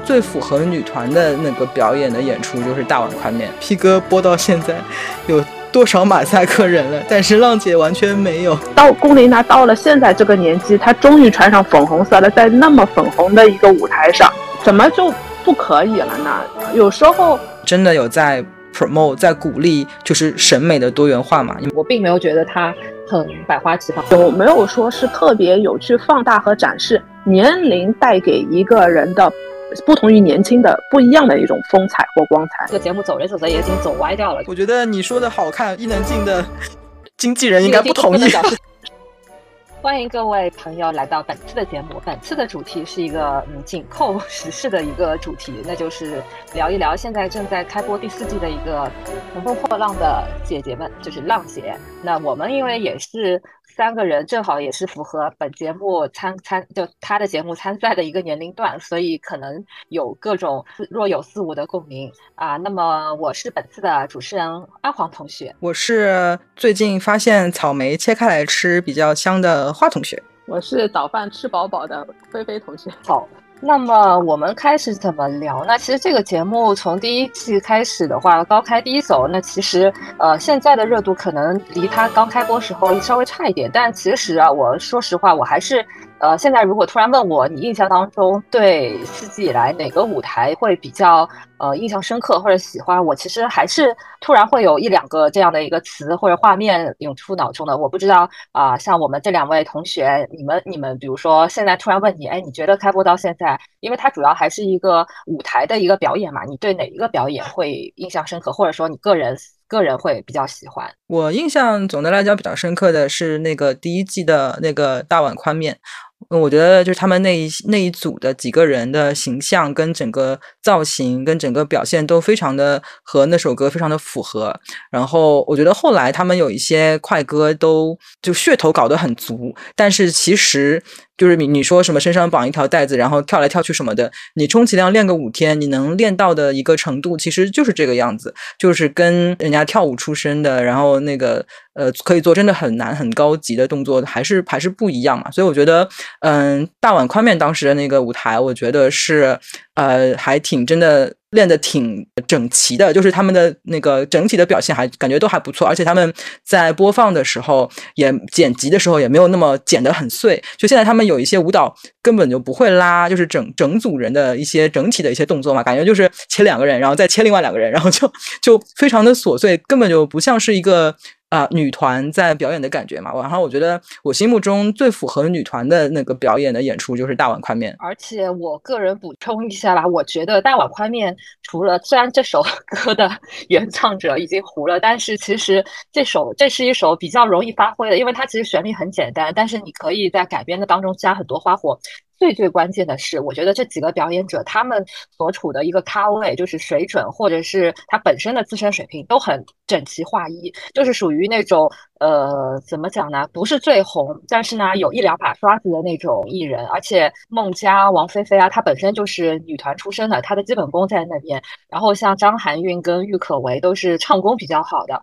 最符合女团的那个表演的演出就是大碗宽面。P 哥播到现在有多少马赛克人了？但是浪姐完全没有。到龚琳娜到了现在这个年纪，她终于穿上粉红色了，在那么粉红的一个舞台上，怎么就不可以了呢？有时候真的有在 promote，在鼓励就是审美的多元化嘛？我并没有觉得她很百花齐放，有没有说是特别有去放大和展示年龄带给一个人的？不同于年轻的不一样的一种风采或光彩。这个节目走着走着也已经走歪掉了。我觉得你说的好看，伊能静的经纪人应该不同意。欢迎各位朋友来到本次的节目。本次的主题是一个嗯紧扣时事的一个主题，那就是聊一聊现在正在开播第四季的一个乘风破浪的姐姐们，就是浪姐。那我们因为也是。三个人正好也是符合本节目参参就他的节目参赛的一个年龄段，所以可能有各种若有似无的共鸣啊。那么我是本次的主持人阿黄同学，我是最近发现草莓切开来吃比较香的花同学，我是早饭吃饱饱的菲菲同学。好。那么我们开始怎么聊？那其实这个节目从第一季开始的话，高开低走，那其实呃现在的热度可能离它刚开播时候稍微差一点，但其实啊，我说实话，我还是。呃，现在如果突然问我，你印象当中对四季以来哪个舞台会比较呃印象深刻或者喜欢，我其实还是突然会有一两个这样的一个词或者画面涌出脑中的。我不知道啊，像我们这两位同学，你们你们比如说现在突然问你，哎，你觉得开播到现在，因为它主要还是一个舞台的一个表演嘛，你对哪一个表演会印象深刻，或者说你个人个人会比较喜欢？我印象总的来讲比较深刻的是那个第一季的那个大碗宽面。我觉得就是他们那一那一组的几个人的形象跟整个造型跟整个表现都非常的和那首歌非常的符合。然后我觉得后来他们有一些快歌都就噱头搞得很足，但是其实。就是你你说什么身上绑一条带子，然后跳来跳去什么的，你充其量练个五天，你能练到的一个程度，其实就是这个样子，就是跟人家跳舞出身的，然后那个呃可以做真的很难很高级的动作，还是还是不一样嘛。所以我觉得，嗯，大碗宽面当时的那个舞台，我觉得是呃还挺真的。练的挺整齐的，就是他们的那个整体的表现还感觉都还不错，而且他们在播放的时候也剪辑的时候也没有那么剪得很碎。就现在他们有一些舞蹈根本就不会拉，就是整整组人的一些整体的一些动作嘛，感觉就是切两个人，然后再切另外两个人，然后就 就非常的琐碎，根本就不像是一个。啊，女团在表演的感觉嘛，然后我觉得我心目中最符合女团的那个表演的演出就是大碗宽面。而且我个人补充一下吧，我觉得大碗宽面除了虽然这首歌的原唱者已经糊了，但是其实这首这是一首比较容易发挥的，因为它其实旋律很简单，但是你可以在改编的当中加很多花火。最最关键的是，我觉得这几个表演者他们所处的一个咖位，就是水准，或者是他本身的自身水平都很整齐划一，就是属于那种呃，怎么讲呢？不是最红，但是呢，有一两把刷子的那种艺人。而且孟佳、王菲菲啊，她本身就是女团出身的，她的基本功在那边。然后像张含韵跟郁可唯都是唱功比较好的。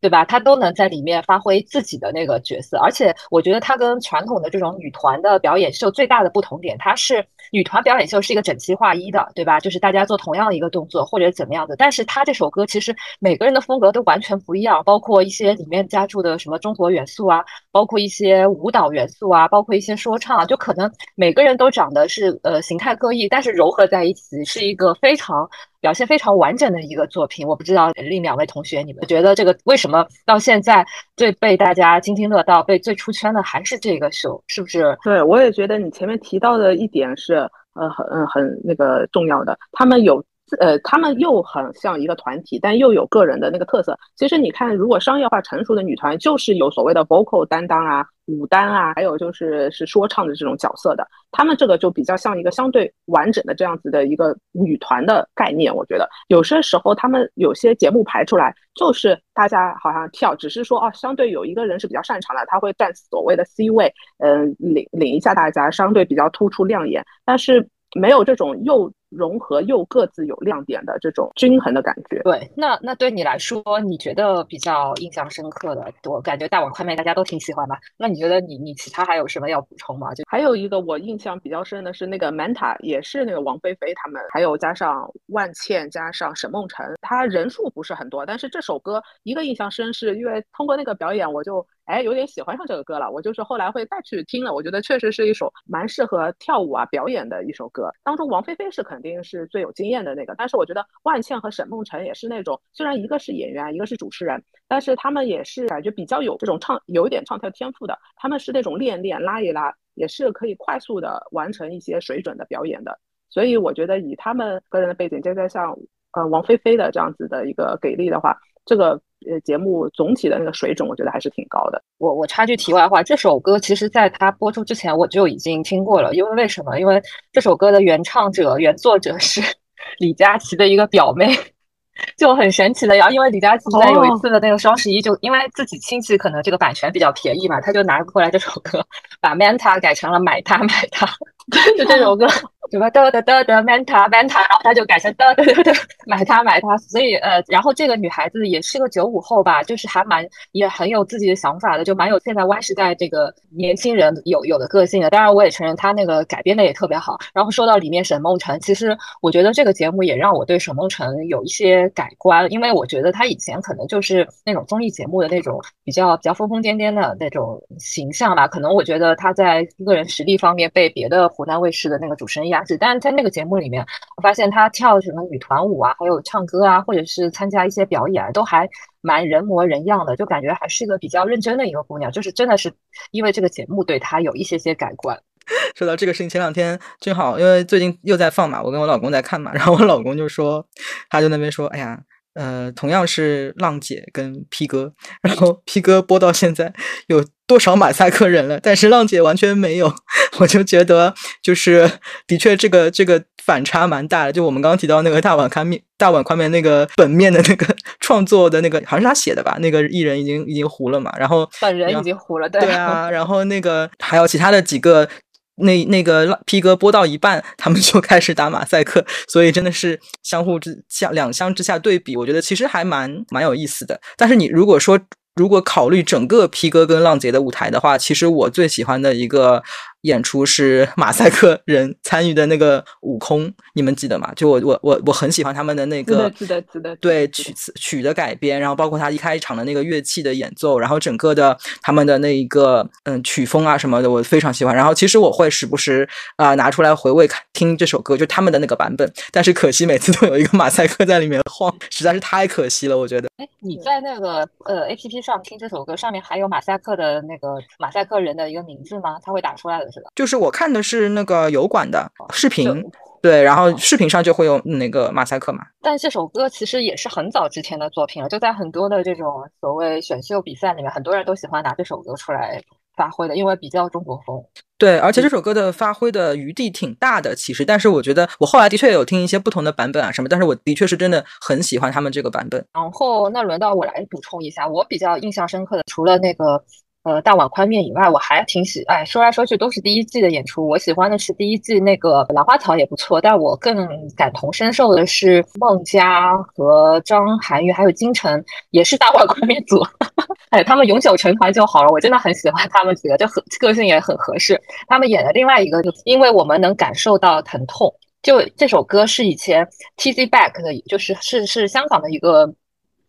对吧？她都能在里面发挥自己的那个角色，而且我觉得她跟传统的这种女团的表演秀最大的不同点，她是女团表演秀是一个整齐划一的，对吧？就是大家做同样的一个动作或者怎么样的。但是她这首歌其实每个人的风格都完全不一样，包括一些里面加注的什么中国元素啊，包括一些舞蹈元素啊，包括一些说唱，啊，就可能每个人都长得是呃形态各异，但是糅合在一起是一个非常。表现非常完整的一个作品，我不知道另两位同学你们觉得这个为什么到现在最被大家津津乐道、被最出圈的还是这个秀，是不是？对，我也觉得你前面提到的一点是是呃很很那个重要的，他们有。呃，他们又很像一个团体，但又有个人的那个特色。其实你看，如果商业化成熟的女团，就是有所谓的 vocal 担当啊、舞担啊，还有就是是说唱的这种角色的。他们这个就比较像一个相对完整的这样子的一个女团的概念。我觉得有些时候他们有些节目排出来，就是大家好像跳，只是说哦，相对有一个人是比较擅长的，他会占所谓的 C 位，嗯，领领一下大家，相对比较突出亮眼。但是没有这种又融合又各自有亮点的这种均衡的感觉。对，那那对你来说，你觉得比较印象深刻的，我感觉大碗宽面大家都挺喜欢吧？那你觉得你你其他还有什么要补充吗？就还有一个我印象比较深的是那个 Manta，也是那个王菲菲他们，还有加上万茜，加上沈梦辰，他人数不是很多，但是这首歌一个印象深，是因为通过那个表演，我就。哎，有点喜欢上这个歌了。我就是后来会再去听了，我觉得确实是一首蛮适合跳舞啊表演的一首歌。当中王菲菲是肯肯定是最有经验的那个，但是我觉得万茜和沈梦辰也是那种，虽然一个是演员，一个是主持人，但是他们也是感觉比较有这种唱，有一点唱跳天赋的。他们是那种练练拉一拉，也是可以快速的完成一些水准的表演的。所以我觉得以他们个人的背景，再加上呃王菲菲的这样子的一个给力的话，这个。呃，节目总体的那个水准，我觉得还是挺高的。我我插句题外话，这首歌其实在它播出之前我就已经听过了。因为为什么？因为这首歌的原唱者、原作者是 李佳琦的一个表妹，就很神奇的。然后，因为李佳琦在有一次的那个双十一，就因为自己亲戚可能这个版权比较便宜嘛，他就拿过来这首歌，把 Manta 改成了买它买它，就这首歌。什么的的的的 Manta Manta，然后他就改成的的的买它买它，所以呃，然后这个女孩子也是个九五后吧，就是还蛮也很有自己的想法的，就蛮有现在 Y 时代这个年轻人有有的个性的。当然，我也承认她那个改编的也特别好。然后说到里面沈梦辰，其实我觉得这个节目也让我对沈梦辰有一些改观，因为我觉得她以前可能就是那种综艺节目的那种比较比较疯疯癫癫的那种形象吧。可能我觉得她在个人实力方面被别的湖南卫视的那个主持人压。但是在那个节目里面，我发现她跳什么女团舞啊，还有唱歌啊，或者是参加一些表演，都还蛮人模人样的，就感觉还是一个比较认真的一个姑娘。就是真的是因为这个节目对她有一些些改观。说到这个事情，前两天正好因为最近又在放嘛，我跟我老公在看嘛，然后我老公就说，他就那边说，哎呀。呃，同样是浪姐跟 P 哥，然后 P 哥播到现在有多少马赛克人了？但是浪姐完全没有，我就觉得就是的确这个这个反差蛮大的。就我们刚刚提到那个大碗宽面大碗宽面那个本面的那个 创作的那个，好像是他写的吧？那个艺人已经已经糊了嘛？然后本人已经糊了，对对啊。然后那个还有其他的几个。那那个 P 哥播到一半，他们就开始打马赛克，所以真的是相互之相两相之下对比，我觉得其实还蛮蛮有意思的。但是你如果说如果考虑整个 P 哥跟浪姐的舞台的话，其实我最喜欢的一个。演出是马赛克人参与的那个悟空，你们记得吗？就我我我我很喜欢他们的那个，记得记得对曲词曲的改编，然后包括他一开场的那个乐器的演奏，然后整个的他们的那一个嗯曲风啊什么的，我非常喜欢。然后其实我会时不时啊拿出来回味看听这首歌，就他们的那个版本。但是可惜每次都有一个马赛克在里面晃，实在是太可惜了，我觉得。哎，你在那个呃 A P P 上听这首歌，上面还有马赛克的那个马赛克人的一个名字吗？他会打出来的。就是我看的是那个油管的视频，对，然后视频上就会有那个马赛克嘛。但这首歌其实也是很早之前的作品了，就在很多的这种所谓选秀比赛里面，很多人都喜欢拿这首歌出来发挥的，因为比较中国风。对，而且这首歌的发挥的余地挺大的，其实。但是我觉得我后来的确有听一些不同的版本啊什么，但是我的确是真的很喜欢他们这个版本。然后那轮到我来补充一下，我比较印象深刻的，除了那个。呃，大碗宽面以外，我还挺喜哎，说来说去都是第一季的演出。我喜欢的是第一季那个兰花草也不错，但我更感同身受的是孟佳和张涵予还有金晨，也是大碗宽面组。哎，他们永久成团就好了。我真的很喜欢他们几个，就很个性也很合适。他们演的另外一个，就因为我们能感受到疼痛。就这首歌是以前 T Z Back 的，就是是是香港的一个。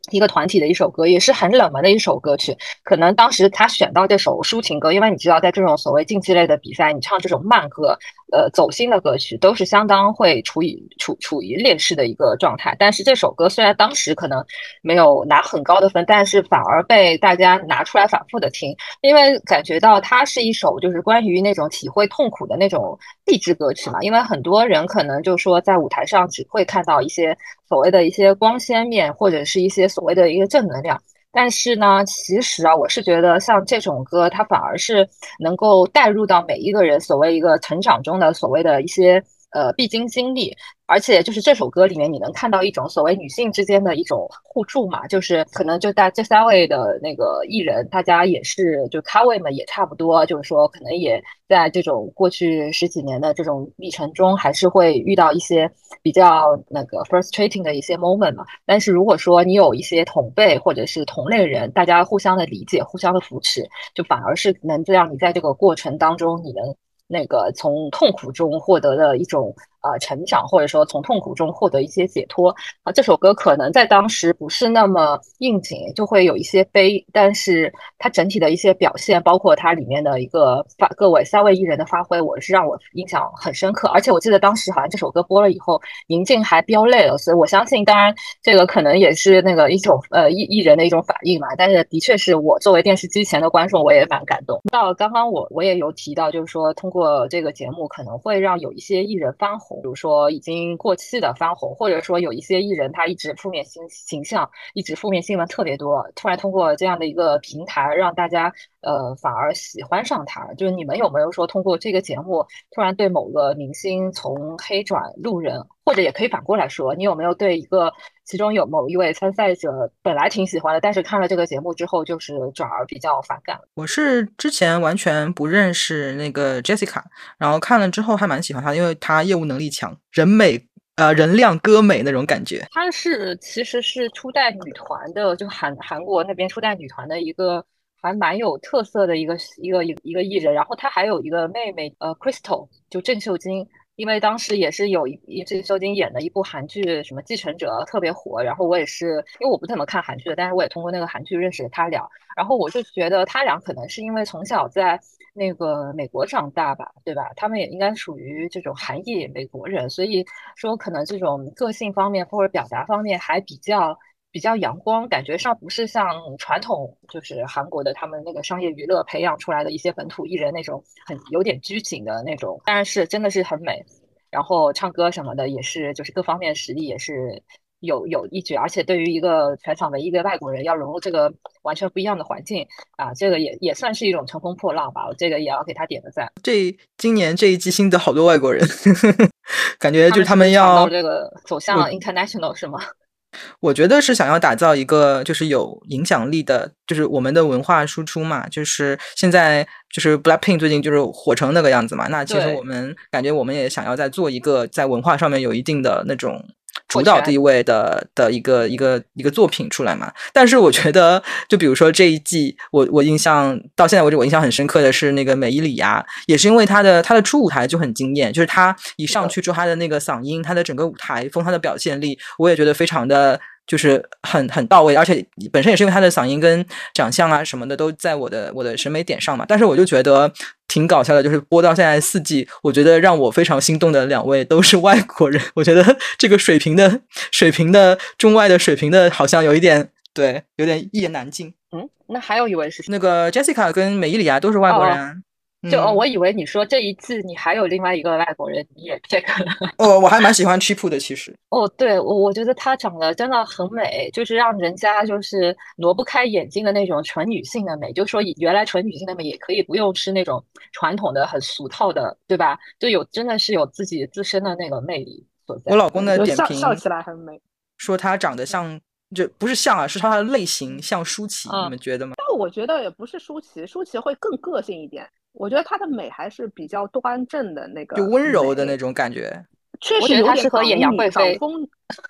一个团体的一首歌，也是很冷门的一首歌曲。可能当时他选到这首抒情歌，因为你知道，在这种所谓竞技类的比赛，你唱这种慢歌。呃，走心的歌曲都是相当会处于处处于劣势的一个状态。但是这首歌虽然当时可能没有拿很高的分，但是反而被大家拿出来反复的听，因为感觉到它是一首就是关于那种体会痛苦的那种励志歌曲嘛。因为很多人可能就说在舞台上只会看到一些所谓的一些光鲜面，或者是一些所谓的一个正能量。但是呢，其实啊，我是觉得像这种歌，它反而是能够带入到每一个人所谓一个成长中的所谓的一些呃必经经历。而且就是这首歌里面，你能看到一种所谓女性之间的一种互助嘛，就是可能就大这三位的那个艺人，大家也是就咖位们也差不多，就是说可能也在这种过去十几年的这种历程中，还是会遇到一些比较那个 frustrating 的一些 moment 嘛。但是如果说你有一些同辈或者是同类人，大家互相的理解、互相的扶持，就反而是能这样，你在这个过程当中，你能那个从痛苦中获得的一种。呃，成长或者说从痛苦中获得一些解脱啊，这首歌可能在当时不是那么应景，就会有一些悲，但是它整体的一些表现，包括它里面的一个发各位三位艺人的发挥，我是让我印象很深刻。而且我记得当时好像这首歌播了以后，宁静还飙泪了，所以我相信，当然这个可能也是那个一种呃艺艺人的一种反应嘛。但是的确是我作为电视机前的观众，我也蛮感动。到刚刚我我也有提到，就是说通过这个节目可能会让有一些艺人翻红。比如说已经过气的翻红，或者说有一些艺人他一直负面形形象，一直负面新闻特别多，突然通过这样的一个平台让大家呃反而喜欢上他。就是你们有没有说通过这个节目突然对某个明星从黑转路人，或者也可以反过来说，你有没有对一个其中有某一位参赛者本来挺喜欢的，但是看了这个节目之后就是转而比较反感？我是之前完全不认识那个 Jessica，然后看了之后还蛮喜欢她，因为她业务能力。强，人美，呃，人靓歌美那种感觉。她是其实是初代女团的，就韩韩国那边初代女团的一个还蛮有特色的一个一个一一个艺人。然后她还有一个妹妹，呃，Crystal，就郑秀晶。因为当时也是有一一郑秀晶演的一部韩剧，什么继承者特别火。然后我也是，因为我不怎么看韩剧的，但是我也通过那个韩剧认识了他俩。然后我就觉得他俩可能是因为从小在。那个美国长大吧，对吧？他们也应该属于这种韩裔美国人，所以说可能这种个性方面或者表达方面还比较比较阳光，感觉上不是像传统就是韩国的他们那个商业娱乐培养出来的一些本土艺人那种很有点拘谨的那种，但是真的是很美，然后唱歌什么的也是，就是各方面实力也是。有有一绝，而且对于一个全场唯一的外国人，要融入这个完全不一样的环境啊，这个也也算是一种乘风破浪吧。我这个也要给他点个赞。这今年这一季新的好多外国人，感觉就是他们要这个走向 international 是吗？我觉得是想要打造一个就是有影响力的，就是我们的文化输出嘛。就是现在就是 Blackpink 最近就是火成那个样子嘛。那其实我们感觉我们也想要再做一个在文化上面有一定的那种。主导地位的的一个一个一个作品出来嘛？但是我觉得，就比如说这一季，我我印象到现在为止，我印象很深刻的是那个美伊里亚，也是因为她的她的初舞台就很惊艳，就是她一上去之后，她的那个嗓音，她的整个舞台风，她的表现力，我也觉得非常的。就是很很到位，而且本身也是因为他的嗓音跟长相啊什么的都在我的我的审美点上嘛。但是我就觉得挺搞笑的，就是播到现在四季，我觉得让我非常心动的两位都是外国人。我觉得这个水平的水平的中外的水平的，好像有一点对，有点一言难尽。嗯，那还有一位是那个 Jessica 跟美伊里亚都是外国人。就哦，我以为你说这一次你还有另外一个外国人你也 pick 了。哦，我还蛮喜欢 Chip 的，其实。哦，对，我我觉得她长得真的很美，就是让人家就是挪不开眼睛的那种纯女性的美。就说原来纯女性的美也可以不用是那种传统的很俗套的，对吧？就有真的是有自己自身的那个魅力所在。我老公的点评笑起来很美，说她长得像，就不是像啊，是她的类型像舒淇，你们觉得吗？但我觉得也不是舒淇，舒淇会更个性一点。我觉得她的美还是比较端正的那个，就温柔的那种感觉。确实有点港女港风，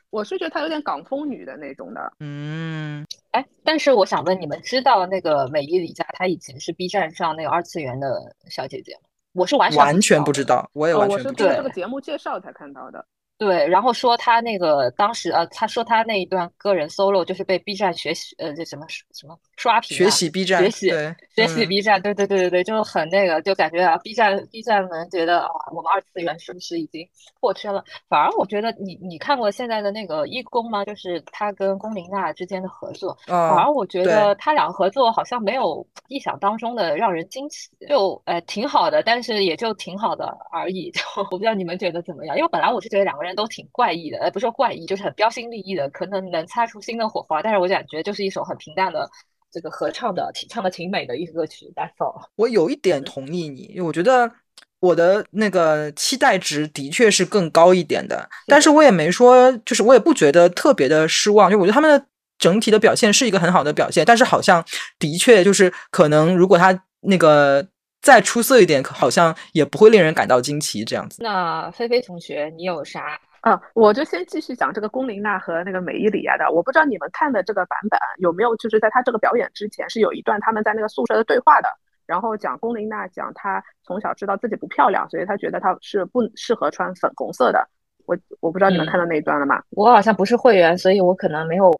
我是觉得她有点港风女的那种的。嗯，哎，但是我想问你们，知道那个美丽李佳她以前是 B 站上那个二次元的小姐姐吗？我是完全完全不知道，我也完全不知道。我是这个节目介绍才看到的。对，然后说他那个当时呃，他说他那一段个人 solo 就是被 B 站学习呃，这什么什么刷屏，学习 B 站，学习学习 B 站，对对对对对，就很那个，就感觉啊，B 站 B 站们觉得啊，我们二次元是不是已经破圈了？反而我觉得你你看过现在的那个一公吗？就是他跟龚琳娜之间的合作，反而我觉得他俩合作好像没有意想当中的让人惊喜，就呃挺好的，但是也就挺好的而已。就 我不知道你们觉得怎么样？因为本来我是觉得两个人。都挺怪异的，呃，不是说怪异，就是很标新立异的，可能能擦出新的火花。但是我感觉就是一首很平淡的这个合唱的，唱的挺美的一首歌曲。That's all。我有一点同意你，因为我觉得我的那个期待值的确是更高一点的，但是我也没说，就是我也不觉得特别的失望，就我觉得他们的整体的表现是一个很好的表现，但是好像的确就是可能如果他那个再出色一点，好像也不会令人感到惊奇这样子。那菲菲同学，你有啥？啊，我就先继续讲这个龚琳娜和那个美伊里亚的。我不知道你们看的这个版本有没有，就是在她这个表演之前是有一段他们在那个宿舍的对话的。然后讲龚琳娜讲她从小知道自己不漂亮，所以她觉得她是不适合穿粉红色的。我我不知道你们看到那一段了吗？我好像不是会员，所以我可能没有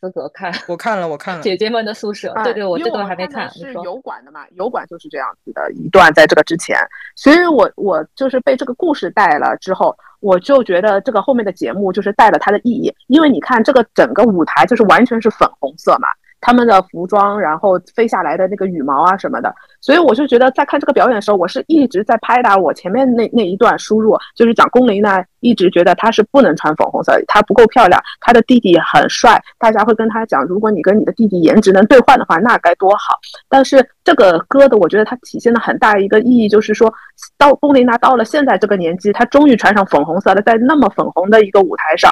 资格看。我看了，我看了。姐姐们的宿舍，对对，我这段还没看。是油管的嘛？油管就是这样子的一段，在这个之前，所以我我就是被这个故事带了之后，我就觉得这个后面的节目就是带了它的意义，因为你看这个整个舞台就是完全是粉红色嘛。他们的服装，然后飞下来的那个羽毛啊什么的，所以我就觉得在看这个表演的时候，我是一直在拍打我前面那那一段输入，就是讲龚琳娜一直觉得她是不能穿粉红色，她不够漂亮，她的弟弟很帅，大家会跟她讲，如果你跟你的弟弟颜值能兑换的话，那该多好。但是这个歌的，我觉得它体现了很大一个意义，就是说到龚琳娜到了现在这个年纪，她终于穿上粉红色了，在那么粉红的一个舞台上，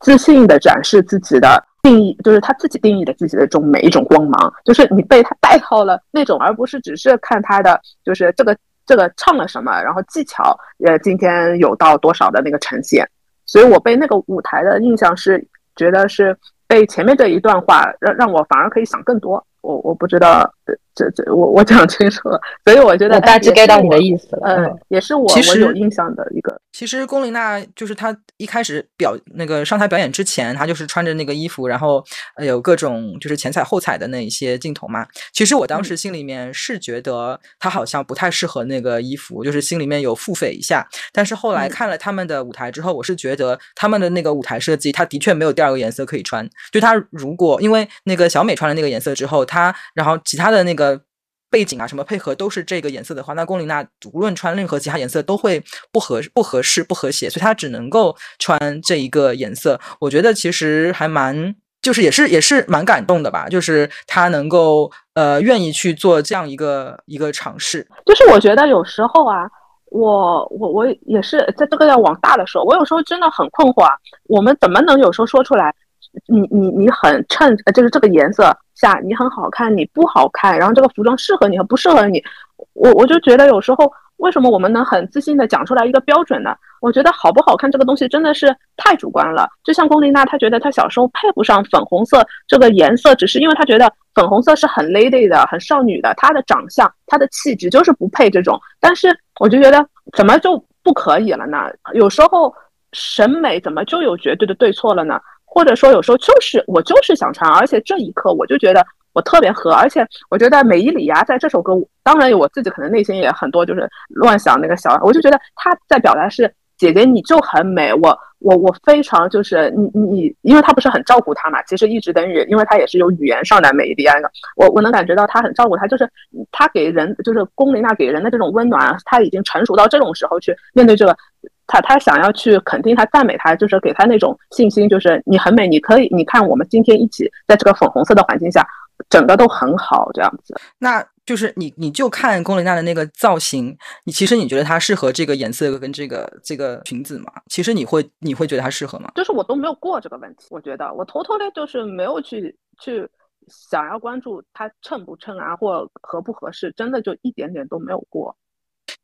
自信的展示自己的。定义就是他自己定义的自己的这种每一种光芒，就是你被他带到了那种，而不是只是看他的就是这个这个唱了什么，然后技巧呃今天有到多少的那个呈现，所以我被那个舞台的印象是觉得是被前面这一段话让让我反而可以想更多。我我不知道，这这我我讲清楚了，所以我觉得大致 get 到你的意思了。嗯，也是我我有印象的一个。其实龚琳娜就是她一开始表那个上台表演之前，她就是穿着那个衣服，然后有各种就是前彩后彩的那一些镜头嘛。其实我当时心里面是觉得她好像不太适合那个衣服，就是心里面有腹诽一下。但是后来看了他们的舞台之后，我是觉得他们的那个舞台设计，她的确没有第二个颜色可以穿。就她如果因为那个小美穿了那个颜色之后，他然后其他的那个。背景啊，什么配合都是这个颜色的话，那龚琳娜无论穿任何其他颜色都会不合不合适不和谐，所以她只能够穿这一个颜色。我觉得其实还蛮，就是也是也是蛮感动的吧，就是她能够呃愿意去做这样一个一个尝试。就是我觉得有时候啊，我我我也是在这个要往大的说，我有时候真的很困惑啊，我们怎么能有时候说出来？你你你很衬，就是这个颜色下你很好看，你不好看，然后这个服装适合你和不适合你，我我就觉得有时候为什么我们能很自信的讲出来一个标准呢？我觉得好不好看这个东西真的是太主观了。就像龚琳娜，她觉得她小时候配不上粉红色这个颜色，只是因为她觉得粉红色是很 lady 的、很少女的，她的长相、她的气质就是不配这种。但是我就觉得怎么就不可以了呢？有时候审美怎么就有绝对的对错了呢？或者说，有时候就是我就是想穿，而且这一刻我就觉得我特别合，而且我觉得美伊里亚在这首歌，当然我自己可能内心也很多就是乱想那个小，我就觉得他在表达是姐姐你就很美，我我我非常就是你你，因为他不是很照顾他嘛，其实一直等于因为他也是有语言上的美伊里亚的，我我能感觉到他很照顾他，就是他给人就是龚琳娜给人的这种温暖，他已经成熟到这种时候去面对这个。他他想要去肯定他赞美他，就是给他那种信心，就是你很美，你可以，你看我们今天一起在这个粉红色的环境下，整个都很好这样子。那就是你你就看龚琳娜的那个造型，你其实你觉得她适合这个颜色跟这个这个裙子吗？其实你会你会觉得她适合吗？就是我都没有过这个问题，我觉得我偷偷的，就是没有去去想要关注它衬不衬啊，或合不合适，真的就一点点都没有过。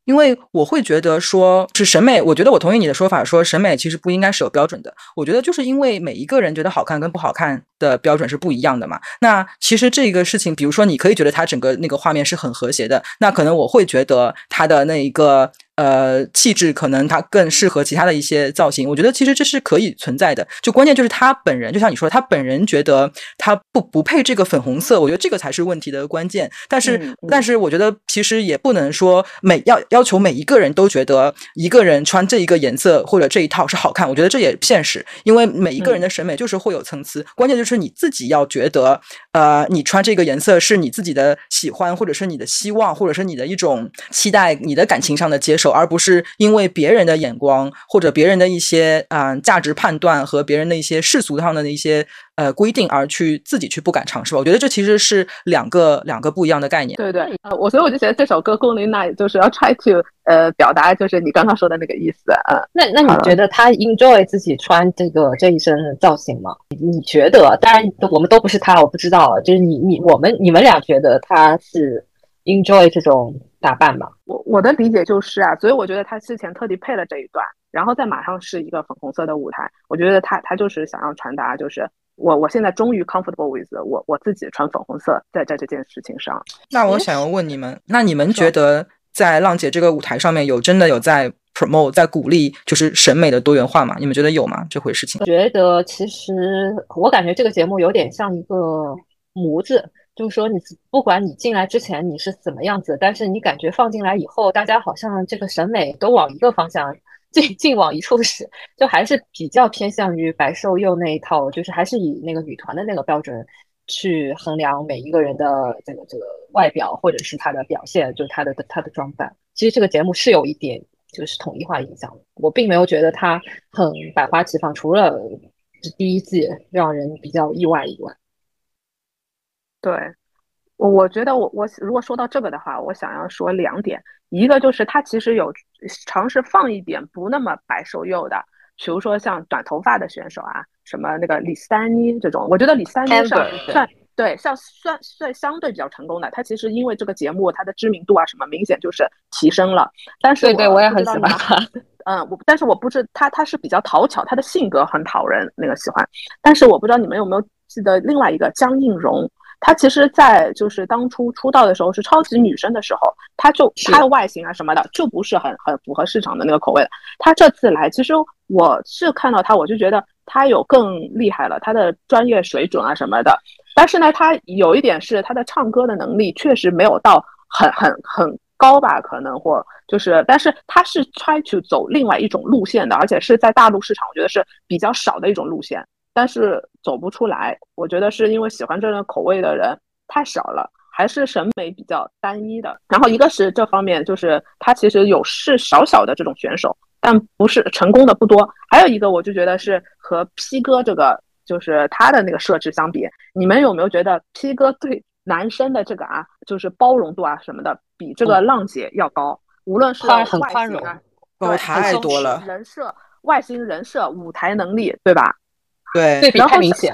因为我会觉得说是审美，我觉得我同意你的说法，说审美其实不应该是有标准的。我觉得就是因为每一个人觉得好看跟不好看的标准是不一样的嘛。那其实这个事情，比如说你可以觉得它整个那个画面是很和谐的，那可能我会觉得它的那一个。呃，气质可能它更适合其他的一些造型，我觉得其实这是可以存在的。就关键就是他本人，就像你说，他本人觉得他不不配这个粉红色，我觉得这个才是问题的关键。但是，但是我觉得其实也不能说每要要求每一个人都觉得一个人穿这一个颜色或者这一套是好看，我觉得这也现实，因为每一个人的审美就是会有层次。关键就是你自己要觉得，呃，你穿这个颜色是你自己的喜欢，或者是你的希望，或者是你的一种期待，你的感情上的接受。手，而不是因为别人的眼光或者别人的一些啊价值判断和别人的一些世俗上的一些呃规定而去自己去不敢尝试吧。我觉得这其实是两个两个不一样的概念。对对，呃，我所以我就觉得这首歌《龚琳娜》就是要 try to 呃表达就是你刚刚说的那个意思啊。那那你觉得他 enjoy 自己穿这个这一身造型吗？你觉得？当然我们都不是他，我不知道。就是你你我们你们俩觉得他是 enjoy 这种打扮吧？我我的理解就是啊，所以我觉得他之前特地配了这一段，然后再马上是一个粉红色的舞台。我觉得他他就是想要传达，就是我我现在终于 comfortable with 我我自己穿粉红色在在这件事情上。那我想要问你们，那你们觉得在浪姐这个舞台上面有真的有在 promote 在鼓励就是审美的多元化吗？你们觉得有吗？这回事情？我觉得其实我感觉这个节目有点像一个模子。就是说，你不管你进来之前你是怎么样子，但是你感觉放进来以后，大家好像这个审美都往一个方向进，进往一处使，就还是比较偏向于白瘦幼那一套，就是还是以那个女团的那个标准去衡量每一个人的这个这个外表或者是他的表现，就是他的他的装扮。其实这个节目是有一点就是统一化影响，我并没有觉得它很百花齐放，除了第一季让人比较意外以外。对，我我觉得我我如果说到这个的话，我想要说两点，一个就是他其实有尝试放一点不那么白瘦幼的，比如说像短头发的选手啊，什么那个李斯丹妮这种，我觉得李斯丹妮算算对，像算算相对比较成功的，他其实因为这个节目他的知名度啊什么明显就是提升了，但是对对我也很喜欢他，嗯，我但是我不知他他是比较讨巧，他的性格很讨人那个喜欢，但是我不知道你们有没有记得另外一个江映蓉。她其实，在就是当初出道的时候是超级女生的时候，她就她的外形啊什么的就不是很很符合市场的那个口味了。她这次来，其实我是看到她，我就觉得她有更厉害了，她的专业水准啊什么的。但是呢，她有一点是她的唱歌的能力确实没有到很很很高吧，可能或就是，但是她是 try to 走另外一种路线的，而且是在大陆市场，我觉得是比较少的一种路线。但是走不出来，我觉得是因为喜欢这种口味的人太少了，还是审美比较单一的。然后一个是这方面，就是他其实有是小小的这种选手，但不是成功的不多。还有一个，我就觉得是和 P 哥这个就是他的那个设置相比，你们有没有觉得 P 哥对男生的这个啊，就是包容度啊什么的，比这个浪姐要高？无论是很宽容，高太多了。人设、外形、人设、舞台能力，对吧？对，对比太明显。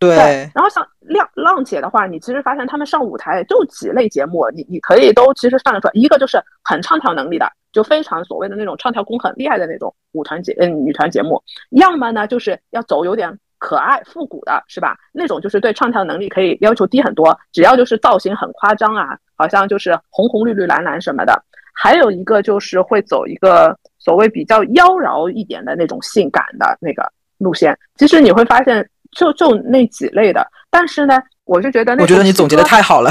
对，然后像浪浪姐的话，你其实发现他们上舞台就几类节目，你你可以都其实算得出来。一个就是很唱跳能力的，就非常所谓的那种唱跳功很厉害的那种舞团节嗯女团节目；要么呢就是要走有点可爱复古的，是吧？那种就是对唱跳能力可以要求低很多，只要就是造型很夸张啊，好像就是红红绿绿蓝蓝什么的。还有一个就是会走一个所谓比较妖娆一点的那种性感的那个。路线其实你会发现，就就那几类的，但是呢，我就觉得，我觉得你总结的太好了，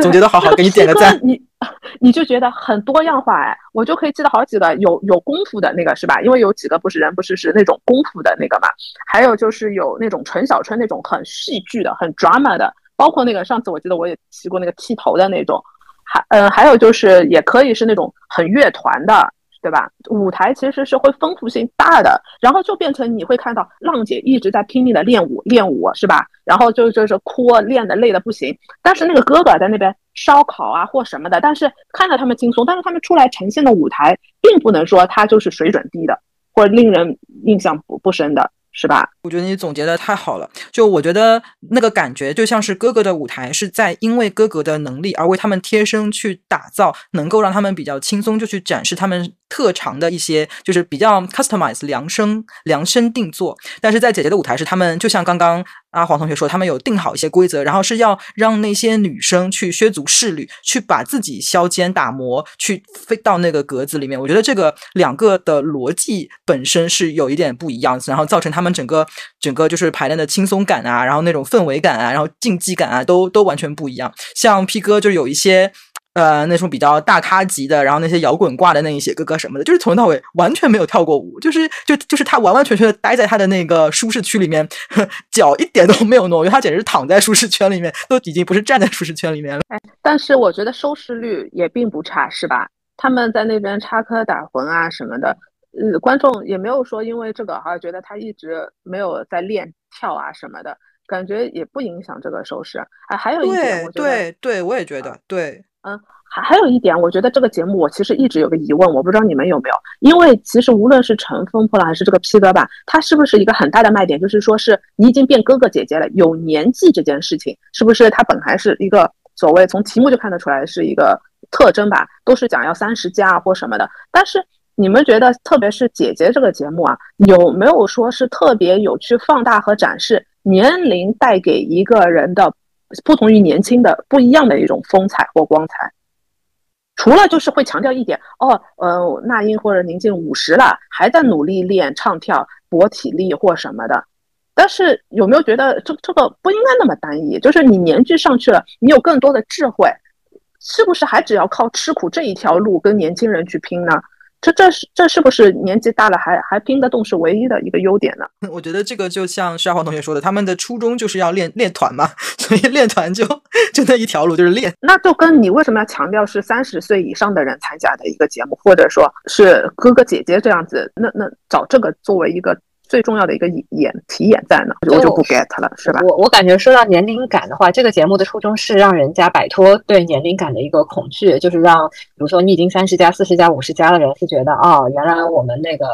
总结的好好，给你点个赞。你 你就觉得很多样化哎，我就可以记得好几个有有功夫的那个是吧？因为有几个不是人不是是那种功夫的那个嘛，还有就是有那种陈小春那种很戏剧的、很 drama 的，包括那个上次我记得我也提过那个剃头的那种，还嗯还有就是也可以是那种很乐团的。对吧？舞台其实是会丰富性大的，然后就变成你会看到浪姐一直在拼命的练舞，练舞是吧？然后就就是哭，练的累的不行。但是那个哥哥在那边烧烤啊或什么的，但是看着他们轻松，但是他们出来呈现的舞台，并不能说他就是水准低的，或者令人印象不不深的。是吧？我觉得你总结的太好了。就我觉得那个感觉，就像是哥哥的舞台是在因为哥哥的能力而为他们贴身去打造，能够让他们比较轻松就去展示他们特长的一些，就是比较 customize 量身量身定做。但是在姐姐的舞台是他们就像刚刚。阿黄同学说，他们有定好一些规则，然后是要让那些女生去削足适履，去把自己削尖打磨，去飞到那个格子里面。我觉得这个两个的逻辑本身是有一点不一样，然后造成他们整个整个就是排练的轻松感啊，然后那种氛围感啊，然后竞技感啊，都都完全不一样。像 P 哥就有一些。呃，那种比较大咖级的，然后那些摇滚挂的那一些哥哥什么的，就是从头到尾完全没有跳过舞，就是就就是他完完全全的待在他的那个舒适区里面，脚一点都没有挪，因为他简直是躺在舒适圈里面，都已经不是站在舒适圈里面了。哎，但是我觉得收视率也并不差，是吧？他们在那边插科打诨啊什么的，呃，观众也没有说因为这个哈觉得他一直没有在练跳啊什么的，感觉也不影响这个收视。哎，还有一点，对对对，我也觉得对，嗯。还还有一点，我觉得这个节目我其实一直有个疑问，我不知道你们有没有？因为其实无论是乘风破浪还是这个 P 哥吧，他是不是一个很大的卖点？就是说是你已经变哥哥姐姐了，有年纪这件事情，是不是他本来是一个所谓从题目就看得出来是一个特征吧？都是讲要三十加或什么的。但是你们觉得，特别是姐姐这个节目啊，有没有说是特别有去放大和展示年龄带给一个人的不同于年轻的不一样的一种风采或光彩？除了就是会强调一点哦，呃，那英或者宁静五十了，还在努力练唱跳、搏体力或什么的，但是有没有觉得这这个不应该那么单一？就是你年纪上去了，你有更多的智慧，是不是还只要靠吃苦这一条路跟年轻人去拼呢？这这是这是不是年纪大了还还拼得动是唯一的一个优点呢？我觉得这个就像沙华同学说的，他们的初衷就是要练练团嘛，所以练团就就那一条路就是练。那就跟你为什么要强调是三十岁以上的人参加的一个节目，或者说是哥哥姐姐这样子，那那找这个作为一个。最重要的一个眼体眼在呢，我就不 get 了，是吧？我我感觉说到年龄感的话，这个节目的初衷是让人家摆脱对年龄感的一个恐惧，就是让，比如说你已经三十加、四十加、五十加的人是觉得，哦，原来我们那个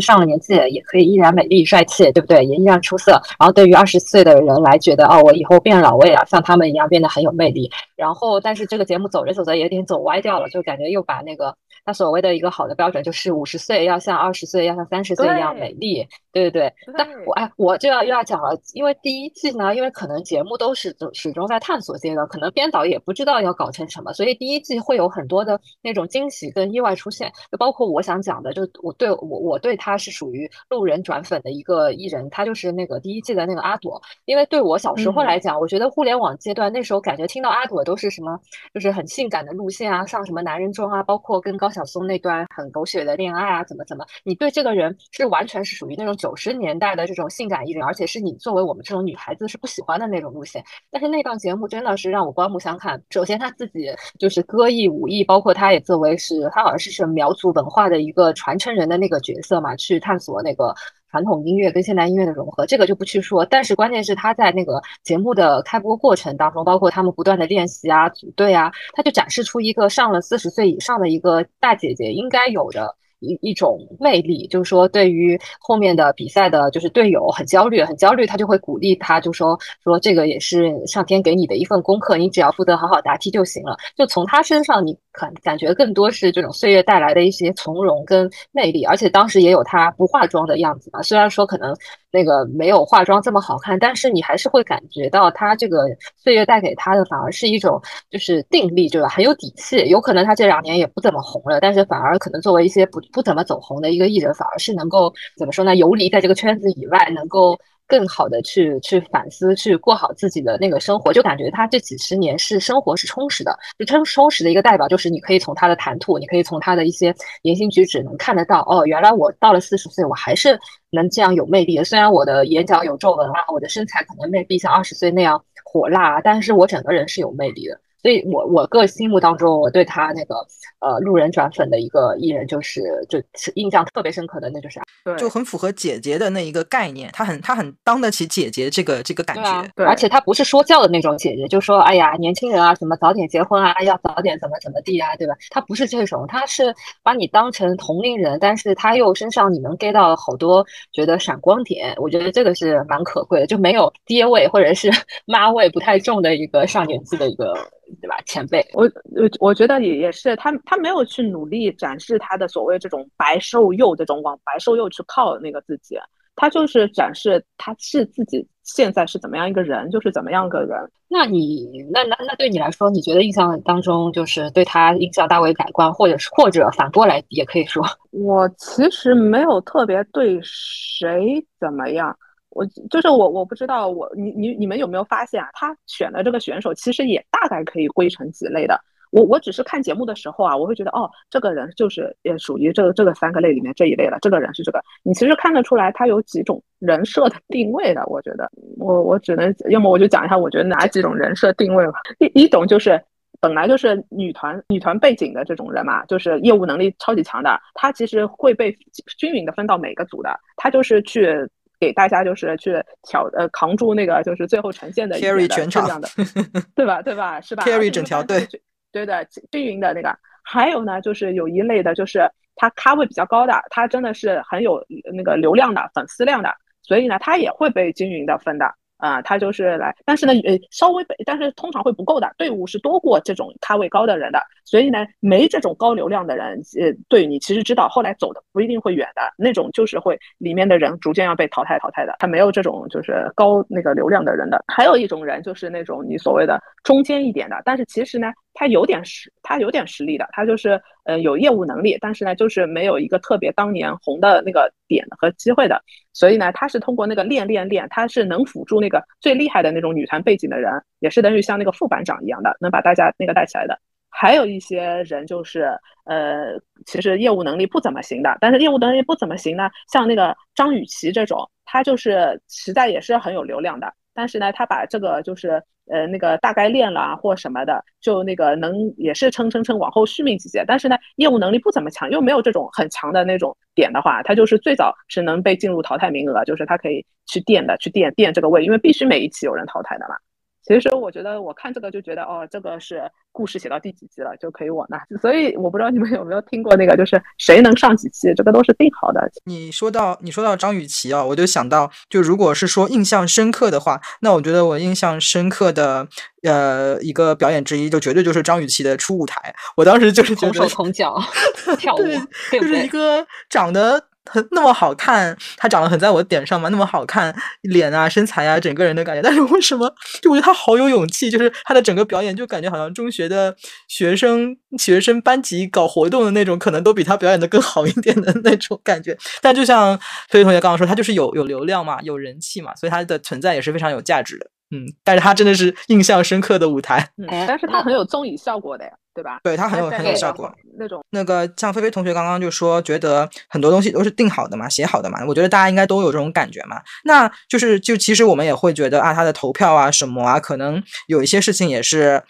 上了年纪也可以依然美丽帅气，对不对？也依然出色。然后对于二十岁的人来觉得，哦，我以后变老，我也要像他们一样变得很有魅力。然后，但是这个节目走着走着有点走歪掉了，就感觉又把那个。他所谓的一个好的标准就是五十岁要像二十岁，要像三十岁一样美丽，对对对。但我哎，我就要又要讲了，因为第一季呢，因为可能节目都是始终在探索阶段，可能编导也不知道要搞成什么，所以第一季会有很多的那种惊喜跟意外出现。就包括我想讲的，就我对我我对他是属于路人转粉的一个艺人，他就是那个第一季的那个阿朵。因为对我小时候来讲，我觉得互联网阶段那时候感觉听到阿朵都是什么，就是很性感的路线啊，上什么男人装啊，包括跟高。小松那段很狗血的恋爱啊，怎么怎么？你对这个人是完全是属于那种九十年代的这种性感艺人，而且是你作为我们这种女孩子是不喜欢的那种路线。但是那档节目真的是让我刮目相看。首先他自己就是歌艺武艺，包括他也作为是他好像是是苗族文化的一个传承人的那个角色嘛，去探索那个。传统音乐跟现代音乐的融合，这个就不去说。但是关键是他在那个节目的开播过程当中，包括他们不断的练习啊、组队啊，他就展示出一个上了四十岁以上的一个大姐姐应该有的。一一种魅力，就是说，对于后面的比赛的，就是队友很焦虑，很焦虑，他就会鼓励他，就说说这个也是上天给你的一份功课，你只要负责好好答题就行了。就从他身上，你感感觉更多是这种岁月带来的一些从容跟魅力，而且当时也有他不化妆的样子嘛。虽然说可能那个没有化妆这么好看，但是你还是会感觉到他这个岁月带给他的反而是一种就是定力，对吧？很有底气。有可能他这两年也不怎么红了，但是反而可能作为一些不。不怎么走红的一个艺人，反而是能够怎么说呢？游离在这个圈子以外，能够更好的去去反思，去过好自己的那个生活，就感觉他这几十年是生活是充实的。就充充实的一个代表，就是你可以从他的谈吐，你可以从他的一些言行举止，能看得到哦，原来我到了四十岁，我还是能这样有魅力的。虽然我的眼角有皱纹啊，我的身材可能未必像二十岁那样火辣，但是我整个人是有魅力的。所以，我我个心目当中，我对他那个呃路人转粉的一个艺人，就是就是印象特别深刻的，那就是对就很符合姐姐的那一个概念，他很他很当得起姐姐这个这个感觉，对，而且他不是说教的那种姐姐，就说哎呀年轻人啊，什么早点结婚啊，要早点怎么怎么地啊，对吧？他不是这种，他是把你当成同龄人，但是他又身上你能 get 到好多觉得闪光点，我觉得这个是蛮可贵的，就没有爹味或者是 妈味不太重的一个上年纪的一个。对吧？前辈，我我我觉得也也是，他他没有去努力展示他的所谓这种白瘦幼这种往白瘦幼去靠那个自己，他就是展示他是自己现在是怎么样一个人，就是怎么样个人。那你那那那对你来说，你觉得印象当中就是对他印象大为改观，或者是或者反过来也可以说，我其实没有特别对谁怎么样。我就是我，我不知道我你你你们有没有发现啊？他选的这个选手其实也大概可以归成几类的。我我只是看节目的时候啊，我会觉得哦，这个人就是也属于这个这个三个类里面这一类了。这个人是这个，你其实看得出来他有几种人设的定位的。我觉得我我只能要么我就讲一下，我觉得哪几种人设定位吧。一一种就是本来就是女团女团背景的这种人嘛，就是业务能力超级强的，他其实会被均匀的分到每个组的，他就是去给大家就是去挑呃扛住那个就是最后呈现的 carry 全场的，对吧？对吧？是吧？carry 整条队，对的，均匀的那个。还有呢，就是有一类的，就是他咖位比较高的，他真的是很有那个流量的粉丝量的，所以呢，他也会被均匀的分的。啊，他就是来，但是呢，呃，稍微，但是通常会不够的，队伍是多过这种咖位高的人的，所以呢，没这种高流量的人，呃，对你其实知道，后来走的不一定会远的那种，就是会里面的人逐渐要被淘汰淘汰的，他没有这种就是高那个流量的人的。还有一种人就是那种你所谓的中间一点的，但是其实呢。他有点实，他有点实力的，他就是呃有业务能力，但是呢，就是没有一个特别当年红的那个点和机会的，所以呢，他是通过那个练练练，他是能辅助那个最厉害的那种女团背景的人，也是等于像那个副班长一样的，能把大家那个带起来的。还有一些人就是呃，其实业务能力不怎么行的，但是业务能力不怎么行呢，像那个张雨绮这种，他就是实在也是很有流量的。但是呢，他把这个就是呃那个大概练了啊或什么的，就那个能也是撑撑撑往后续命几届。但是呢，业务能力不怎么强，又没有这种很强的那种点的话，他就是最早是能被进入淘汰名额，就是他可以去垫的，去垫垫这个位，因为必须每一期有人淘汰的嘛。其实我觉得，我看这个就觉得，哦，这个是故事写到第几集了，就可以往那。所以我不知道你们有没有听过那个，就是谁能上几期，这个都是定好的。你说到你说到张雨绮啊，我就想到，就如果是说印象深刻的话，那我觉得我印象深刻的呃一个表演之一，就绝对就是张雨绮的初舞台。我当时就是同手同脚 跳舞，就是一个长得。很那么好看，他长得很在我点上嘛，那么好看，脸啊、身材啊，整个人的感觉。但是为什么？就我觉得他好有勇气，就是他的整个表演，就感觉好像中学的学生、学生班级搞活动的那种，可能都比他表演的更好一点的那种感觉。但就像飞飞同学刚刚说，他就是有有流量嘛，有人气嘛，所以他的存在也是非常有价值的。嗯，但是他真的是印象深刻的舞台，但是他很有综艺效果的呀。对吧？对他很有很有效果。那种那个像菲菲同学刚刚就说，觉得很多东西都是定好的嘛，写好的嘛。我觉得大家应该都有这种感觉嘛。那就是就其实我们也会觉得啊，他的投票啊什么啊，可能有一些事情也是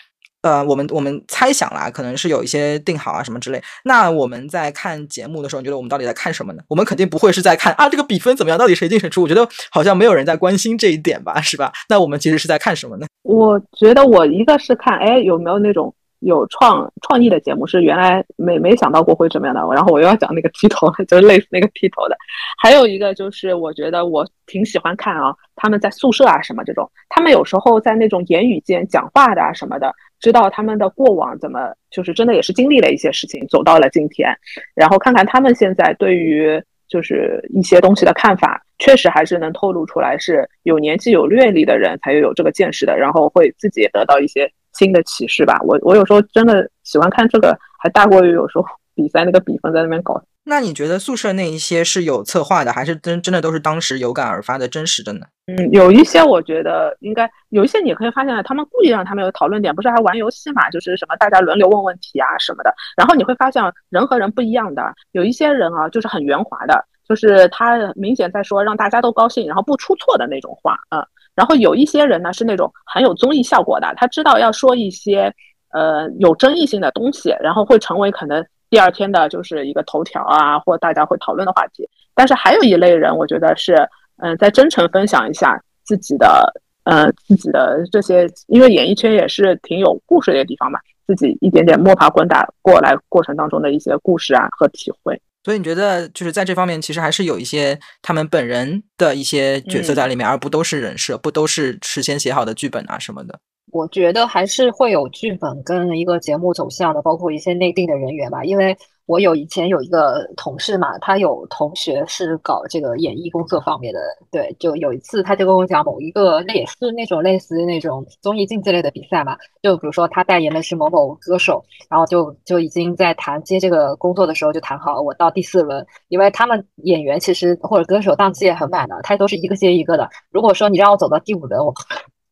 呃，我们我们猜想啦，可能是有一些定好啊什么之类。那我们在看节目的时候，你觉得我们到底在看什么呢？我们肯定不会是在看啊这个比分怎么样，到底谁进谁出？我觉得好像没有人在关心这一点吧，是吧？那我们其实是在看什么呢？我觉得我一个是看哎有没有那种。有创创意的节目是原来没没想到过会怎么样的，然后我又要讲那个剃头，就是类似那个剃头的。还有一个就是我觉得我挺喜欢看啊，他们在宿舍啊什么这种，他们有时候在那种言语间讲话的啊什么的，知道他们的过往怎么，就是真的也是经历了一些事情，走到了今天，然后看看他们现在对于就是一些东西的看法，确实还是能透露出来是有年纪有阅历的人才有有这个见识的，然后会自己也得到一些。新的启示吧，我我有时候真的喜欢看这个，还大过于有时候 比赛那个比分在那边搞。那你觉得宿舍那一些是有策划的，还是真真的都是当时有感而发的真实的呢？嗯，有一些我觉得应该有一些，你可以发现他们故意让他们有讨论点，不是还玩游戏嘛？就是什么大家轮流问问题啊什么的。然后你会发现人和人不一样的，有一些人啊就是很圆滑的，就是他明显在说让大家都高兴，然后不出错的那种话，嗯。然后有一些人呢是那种很有综艺效果的，他知道要说一些呃有争议性的东西，然后会成为可能第二天的就是一个头条啊，或大家会讨论的话题。但是还有一类人，我觉得是嗯在真诚分享一下自己的呃自己的这些，因为演艺圈也是挺有故事的地方嘛，自己一点点摸爬滚打过来过程当中的一些故事啊和体会。所以你觉得就是在这方面，其实还是有一些他们本人的一些角色在里面，而不都是人设，不都是事先写好的剧本啊什么的。我觉得还是会有剧本跟一个节目走向的，包括一些内定的人员吧。因为我有以前有一个同事嘛，他有同学是搞这个演艺工作方面的，对，就有一次他就跟我讲，某一个那也是那种类似那种综艺竞技类的比赛嘛，就比如说他代言的是某某歌手，然后就就已经在谈接这个工作的时候就谈好，我到第四轮，因为他们演员其实或者歌手档期也很满的，他都是一个接一个的。如果说你让我走到第五轮，我。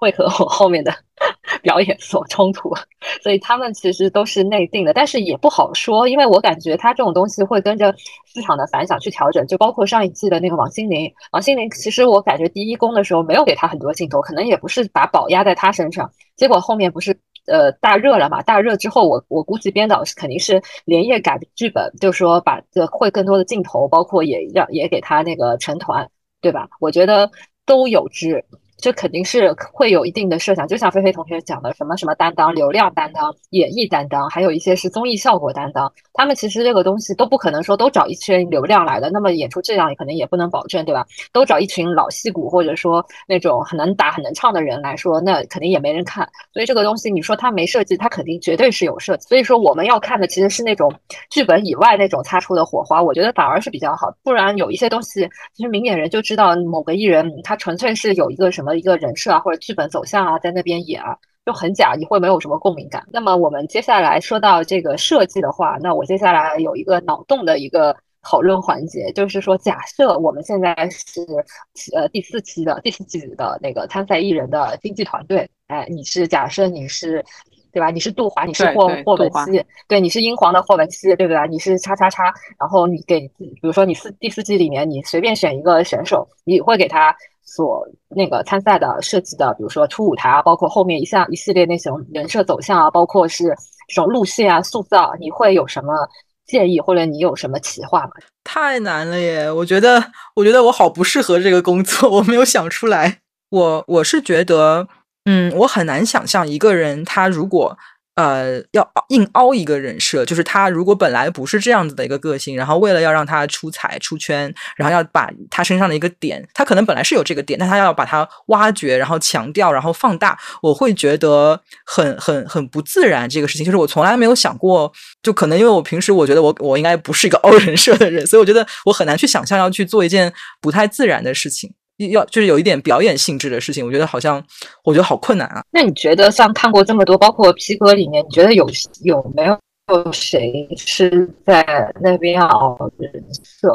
会和我后面的 表演所冲突，所以他们其实都是内定的，但是也不好说，因为我感觉他这种东西会跟着市场的反响去调整，就包括上一季的那个王心凌，王心凌其实我感觉第一宫的时候没有给他很多镜头，可能也不是把宝压在他身上，结果后面不是呃大热了嘛，大热之后，我我估计编导是肯定是连夜改剧本，就说把这会更多的镜头，包括也让也给他那个成团，对吧？我觉得都有之。这肯定是会有一定的设想，就像菲菲同学讲的，什么什么担当、流量担当、演绎担当，还有一些是综艺效果担当。他们其实这个东西都不可能说都找一群流量来的，那么演出质量也可能也不能保证，对吧？都找一群老戏骨或者说那种很能打、很能唱的人来说，那肯定也没人看。所以这个东西，你说他没设计，他肯定绝对是有设计。所以说我们要看的其实是那种剧本以外那种擦出的火花，我觉得反而是比较好。不然有一些东西，其实明眼人就知道某个艺人他纯粹是有一个什么。一个人设啊，或者剧本走向啊，在那边演啊，就很假，你会没有什么共鸣感。那么我们接下来说到这个设计的话，那我接下来有一个脑洞的一个讨论环节，就是说，假设我们现在是呃第四期的第四季的那个参赛艺人的经纪团队，哎，你是假设你是对吧？你是杜华，你是霍霍汶希，对，你是英皇的霍汶希，对不对？你是叉叉叉，然后你给，比如说你四第四季里面，你随便选一个选手，你会给他。所那个参赛的设计的，比如说初舞台啊，包括后面一项一系列那种人设走向啊，包括是这种路线啊塑造，你会有什么建议或者你有什么企划吗？太难了耶！我觉得，我觉得我好不适合这个工作，我没有想出来。我我是觉得，嗯，我很难想象一个人他如果。呃，要硬凹一个人设，就是他如果本来不是这样子的一个个性，然后为了要让他出彩出圈，然后要把他身上的一个点，他可能本来是有这个点，但他要把它挖掘，然后强调，然后放大，我会觉得很很很不自然。这个事情就是我从来没有想过，就可能因为我平时我觉得我我应该不是一个 凹人设的人，所以我觉得我很难去想象要去做一件不太自然的事情。要就是有一点表演性质的事情，我觉得好像我觉得好困难啊。那你觉得像看过这么多，包括皮革里面，你觉得有有没有谁是在那边熬人设？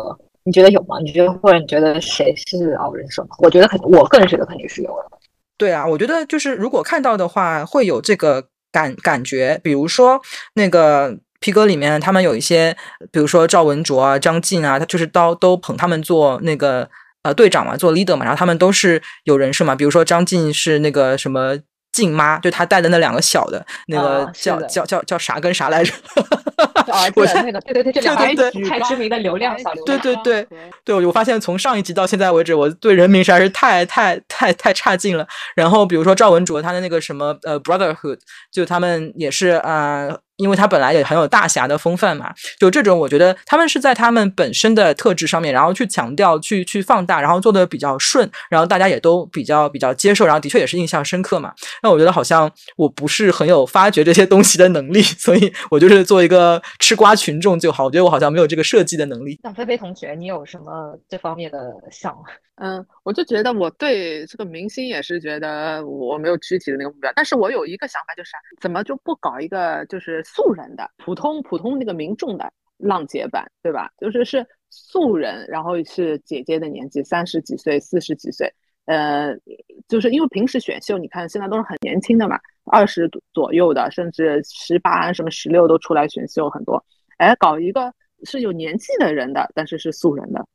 你觉得有吗？你觉得或者你觉得谁是熬人设吗？我觉得肯，我个人觉得肯定是有的。对啊，我觉得就是如果看到的话，会有这个感感觉。比如说那个皮革里面，他们有一些，比如说赵文卓啊、张晋啊，他就是都都捧他们做那个。呃，队长嘛，做 leader 嘛，然后他们都是有人设嘛，比如说张晋是那个什么静妈，就他带的那两个小的，那个叫叫叫叫啥跟啥来着？儿子那个，对对对，这两个太知名的流量小流量。对对对对，我发现从上一集到现在为止，我对人名实在是太太太太差劲了。然后比如说赵文卓他的那个什么呃 brotherhood，就他们也是啊。因为他本来也很有大侠的风范嘛，就这种，我觉得他们是在他们本身的特质上面，然后去强调、去去放大，然后做的比较顺，然后大家也都比较比较接受，然后的确也是印象深刻嘛。那我觉得好像我不是很有发掘这些东西的能力，所以我就是做一个吃瓜群众就好。我觉得我好像没有这个设计的能力。那菲菲同学，你有什么这方面的想？嗯，我就觉得我对这个明星也是觉得我没有具体的那个目标，但是我有一个想法，就是怎么就不搞一个就是素人的普通普通那个民众的浪姐版，对吧？就是是素人，然后是姐姐的年纪，三十几岁、四十几岁，呃，就是因为平时选秀，你看现在都是很年轻的嘛，二十左右的，甚至十八、什么十六都出来选秀很多，哎，搞一个是有年纪的人的，但是是素人的。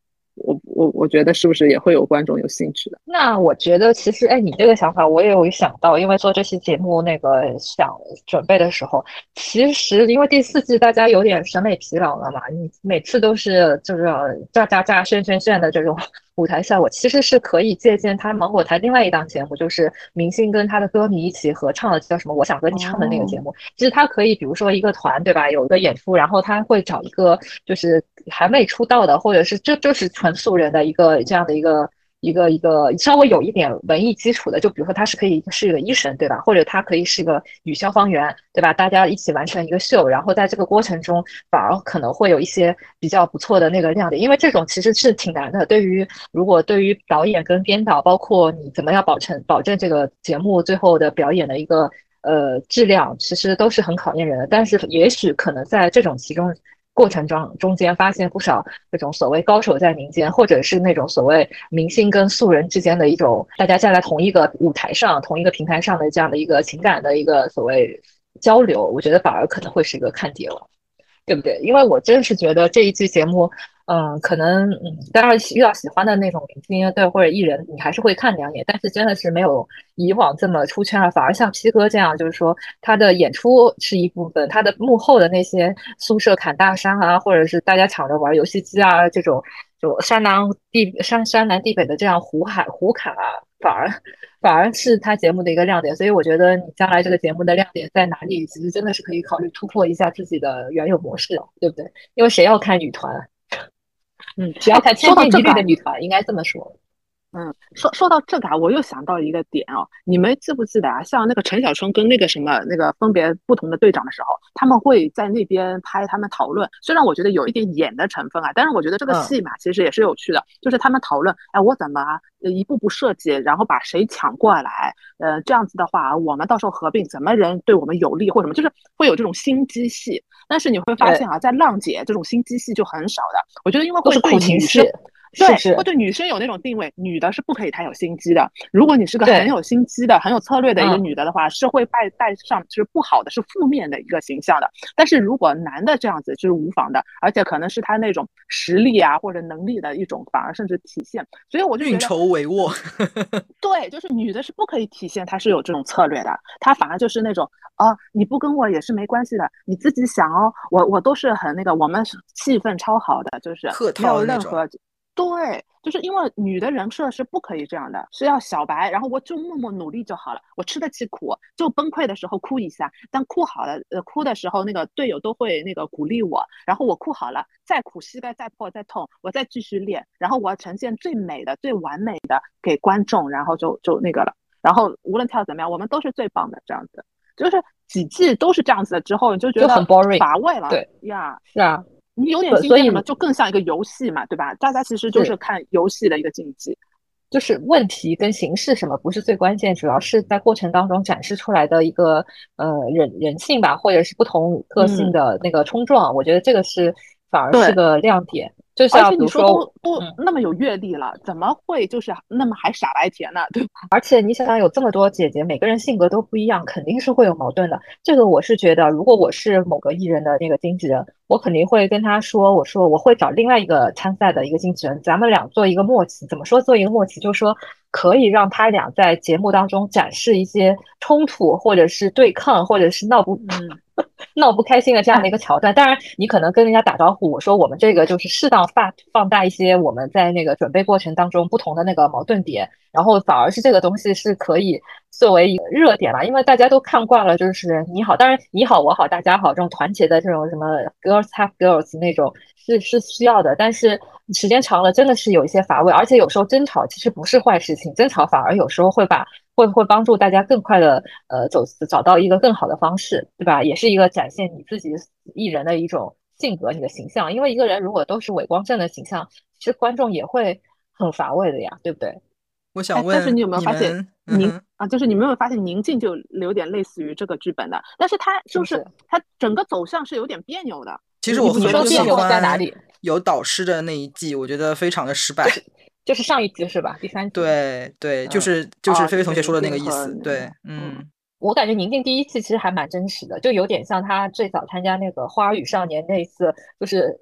我我觉得是不是也会有观众有兴趣的？那我觉得其实，哎，你这个想法我也有想到，因为做这期节目那个想准备的时候，其实因为第四季大家有点审美疲劳了嘛，你每次都是就是炸炸炸炫炫炫的这种。舞台效果其实是可以借鉴他芒果台另外一档节目，就是明星跟他的歌迷一起合唱的，叫什么？我想和你唱的那个节目。其实他可以，比如说一个团，对吧？有一个演出，然后他会找一个就是还没出道的，或者是这就是纯素人的一个这样的一个。一个一个稍微有一点文艺基础的，就比如说他是可以是一个医生，对吧？或者他可以是一个女消防员，对吧？大家一起完成一个秀，然后在这个过程中，反而可能会有一些比较不错的那个亮点，因为这种其实是挺难的。对于如果对于导演跟编导，包括你怎么样保证保证这个节目最后的表演的一个呃质量，其实都是很考验人的。但是也许可能在这种其中。过程中中间发现不少这种所谓高手在民间，或者是那种所谓明星跟素人之间的一种大家站在同一个舞台上、同一个平台上的这样的一个情感的一个所谓交流，我觉得反而可能会是一个看点了，对不对？因为我真是觉得这一期节目，嗯，可能嗯，当然遇到喜欢的那种明星对或者艺人，你还是会看两眼，但是真的是没有以往这么出圈了。反而像皮哥这样，就是说他的演出是一部分，他的幕后的那些宿舍砍大山啊，或者是大家抢着玩游戏机啊，这种就山南地山山南地北的这样胡喊胡侃啊，反而反而是他节目的一个亮点。所以我觉得你将来这个节目的亮点在哪里，其实真的是可以考虑突破一下自己的原有模式，对不对？因为谁要看女团？嗯，只要她千篇一律的女团，应该这么说。嗯，说说到这个啊，我又想到一个点哦，你们记不记得啊？像那个陈小春跟那个什么那个分别不同的队长的时候，他们会在那边拍他们讨论。虽然我觉得有一点演的成分啊，但是我觉得这个戏嘛，其实也是有趣的。就是他们讨论，哎，我怎么一步步设计，然后把谁抢过来？呃，这样子的话，我们到时候合并，怎么人对我们有利或什么？就是会有这种心机戏。但是你会发现啊，在浪姐这种心机戏就很少的。我觉得因为会苦情戏。对，会对女生有那种定位，女的是不可以太有心机的。如果你是个很有心机的、很有策略的一个女的的话，是会带带上就是不好的、是负面的一个形象的。但是如果男的这样子就是无妨的，而且可能是他那种实力啊或者能力的一种，反而甚至体现。所以我就运筹帷幄。对，就是女的是不可以体现她是有这种策略的，她反而就是那种啊，你不跟我也是没关系的，你自己想哦，我我都是很那个，我们气氛超好的，就是没有任何。对，就是因为女的人设是不可以这样的，是要小白，然后我就默默努力就好了，我吃得起苦，就崩溃的时候哭一下，但哭好了，呃，哭的时候那个队友都会那个鼓励我，然后我哭好了，再苦膝盖再破再痛，我再继续练，然后我要呈现最美的、最完美的给观众，然后就就那个了，然后无论跳怎么样，我们都是最棒的，这样子，就是几季都是这样子的之后，你就觉得很 boring 乏味了，对呀，是啊。你有点竞技嘛，就更像一个游戏嘛，对吧？大家其实就是看游戏的一个竞技，就是问题跟形式什么不是最关键，主要是在过程当中展示出来的一个呃人人性吧，或者是不同个性的那个冲撞，我觉得这个是反而是个亮点。而且你说都都那么有阅历了，怎么会就是那么还傻白甜呢？对吧？而且你想想，有这么多姐姐，每个人性格都不一样，肯定是会有矛盾的。这个我是觉得，如果我是某个艺人的那个经纪人，我肯定会跟他说，我说我会找另外一个参赛的一个经纪人，咱们俩做一个默契。怎么说做一个默契？就是说可以让他俩在节目当中展示一些冲突，或者是对抗，或者是闹不嗯。闹不开心的这样的一个桥段，当然你可能跟人家打招呼，我说我们这个就是适当放放大一些我们在那个准备过程当中不同的那个矛盾点，然后反而是这个东西是可以作为一个热点吧，因为大家都看惯了，就是你好，当然你好我好大家好这种团结的这种什么 girls have girls 那种是是需要的，但是时间长了真的是有一些乏味，而且有时候争吵其实不是坏事情，争吵反而有时候会把。会会帮助大家更快的呃走找到一个更好的方式，对吧？也是一个展现你自己艺人的一种性格、你的形象。因为一个人如果都是伪光正的形象，其实观众也会很乏味的呀，对不对？我想问，但是你有没有发现宁啊？就是你没有发现宁静就有点类似于这个剧本的，但是它就是它整个走向是有点别扭的。其实我很喜欢在哪里有导师的那一季，我觉得非常的失败。就是上一集是吧？第三集。对对，就是就是菲菲同学说的那个意思。对，嗯。我感觉宁静第一季其实还蛮真实的，就有点像他最早参加那个《花儿与少年》那一次，就是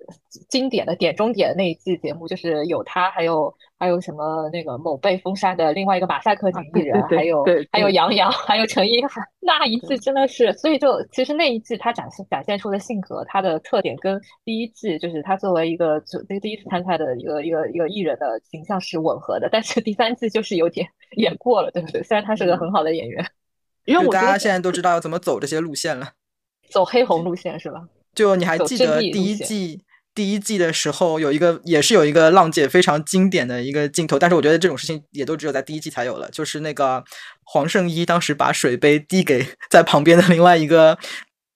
经典的点中点那一季节目，就是有他，还有还有什么那个某被封杀的另外一个马赛克女艺人，还有还有杨洋，还有陈意涵，那一季真的是，所以就其实那一季他展现展现出的性格，他的特点跟第一季就是他作为一个就第第一次参赛的一个一个一个艺人的形象是吻合的，但是第三季就是有点 演过了，对不对？虽然他是个很好的演员。因为大家现在都知道要怎么走这些路线了，走黑红路线是吧？就你还记得第一季第一季的时候，有一个也是有一个浪姐非常经典的一个镜头，但是我觉得这种事情也都只有在第一季才有了，就是那个黄圣依当时把水杯递给 在旁边的另外一个。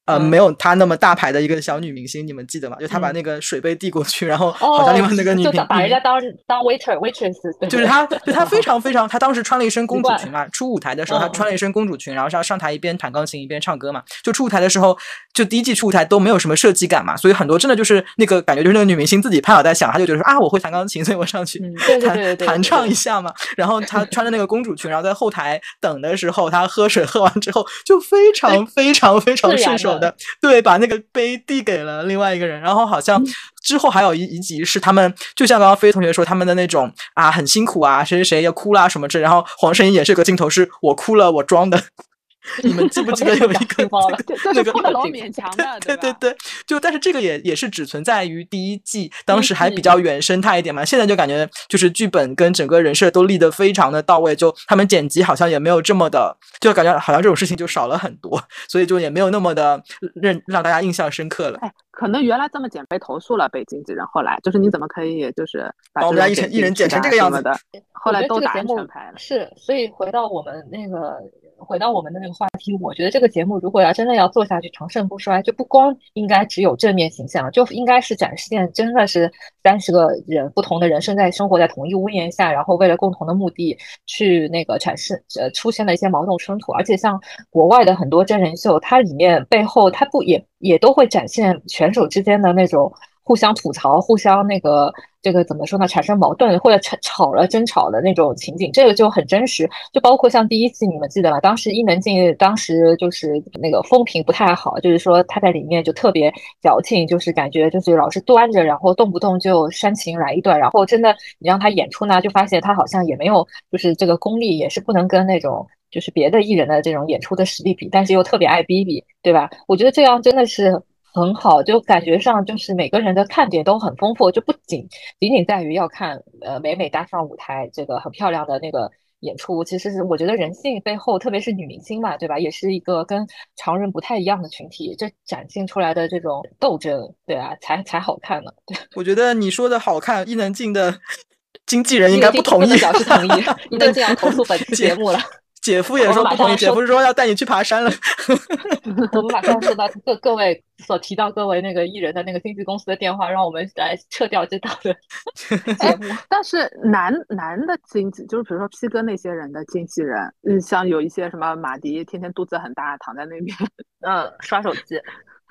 呃，没有她那么大牌的一个小女明星，你们记得吗？就她把那个水杯递过去，然后好像另外那个女明星把人家当当 waiter waitress，就是她，就她非常非常，她当时穿了一身公主裙嘛。出舞台的时候，她穿了一身公主裙，然后上上台一边弹钢琴一边唱歌嘛。就出舞台的时候，就第一季出舞台都没有什么设计感嘛，所以很多真的就是那个感觉，就是那个女明星自己拍脑袋想，她就觉得说啊，我会弹钢琴，所以我上去弹弹唱一下嘛。然后她穿着那个公主裙，然后在后台等的时候，她喝水喝完之后就非常非常非常顺手。的，对，把那个杯递给了另外一个人，然后好像之后还有一一集是他们，就像刚刚飞同学说他们的那种啊，很辛苦啊，谁谁谁要哭啦什么之，然后黄圣依也是个镜头，是我哭了，我装的。你们记不记得有一个那个不能勉强的，对对对，就但是这个也也是只存在于第一季，当时还比较原生态一点嘛。现在就感觉就是剧本跟整个人设都立得非常的到位，就他们剪辑好像也没有这么的，就感觉好像这种事情就少了很多，所以就也没有那么的让让大家印象深刻了。哎，可能原来这么剪被投诉了，被经纪人后来就是你怎么可以就是把我们家一一人剪成这个样子的？后来都打成牌了。是，所以回到我们那个。回到我们的那个话题，我觉得这个节目如果要真的要做下去长盛不衰，就不光应该只有正面形象，就应该是展现真的是三十个人不同的人生在生活在同一屋檐下，然后为了共同的目的去那个产生呃出现了一些矛盾冲突，而且像国外的很多真人秀，它里面背后它不也也都会展现选手之间的那种。互相吐槽，互相那个这个怎么说呢？产生矛盾或者吵吵了争吵的那种情景，这个就很真实。就包括像第一季，你们记得吧？当时伊能静当时就是那个风评不太好，就是说她在里面就特别矫情，就是感觉就是老是端着，然后动不动就煽情来一段。然后真的你让她演出呢，就发现她好像也没有就是这个功力，也是不能跟那种就是别的艺人的这种演出的实力比，但是又特别爱逼逼，对吧？我觉得这样真的是。很好，就感觉上就是每个人的看点都很丰富，就不仅仅仅在于要看呃美美搭上舞台这个很漂亮的那个演出，其实是我觉得人性背后，特别是女明星嘛，对吧？也是一个跟常人不太一样的群体，这展现出来的这种斗争，对啊，才才好看呢。对，我觉得你说的好看，伊能静的经纪人应该不同意，表示同意，伊能静要投诉本期节目了。姐夫也说不同意，姐夫是说要带你去爬山了。我们马上收到各各位所提到各位那个艺人的那个经纪公司的电话，让我们来撤掉这档的 节目。但是男男的经纪，就是比如说 P 哥那些人的经纪人，嗯，像有一些什么马迪，天天肚子很大，躺在那边，嗯，刷手机。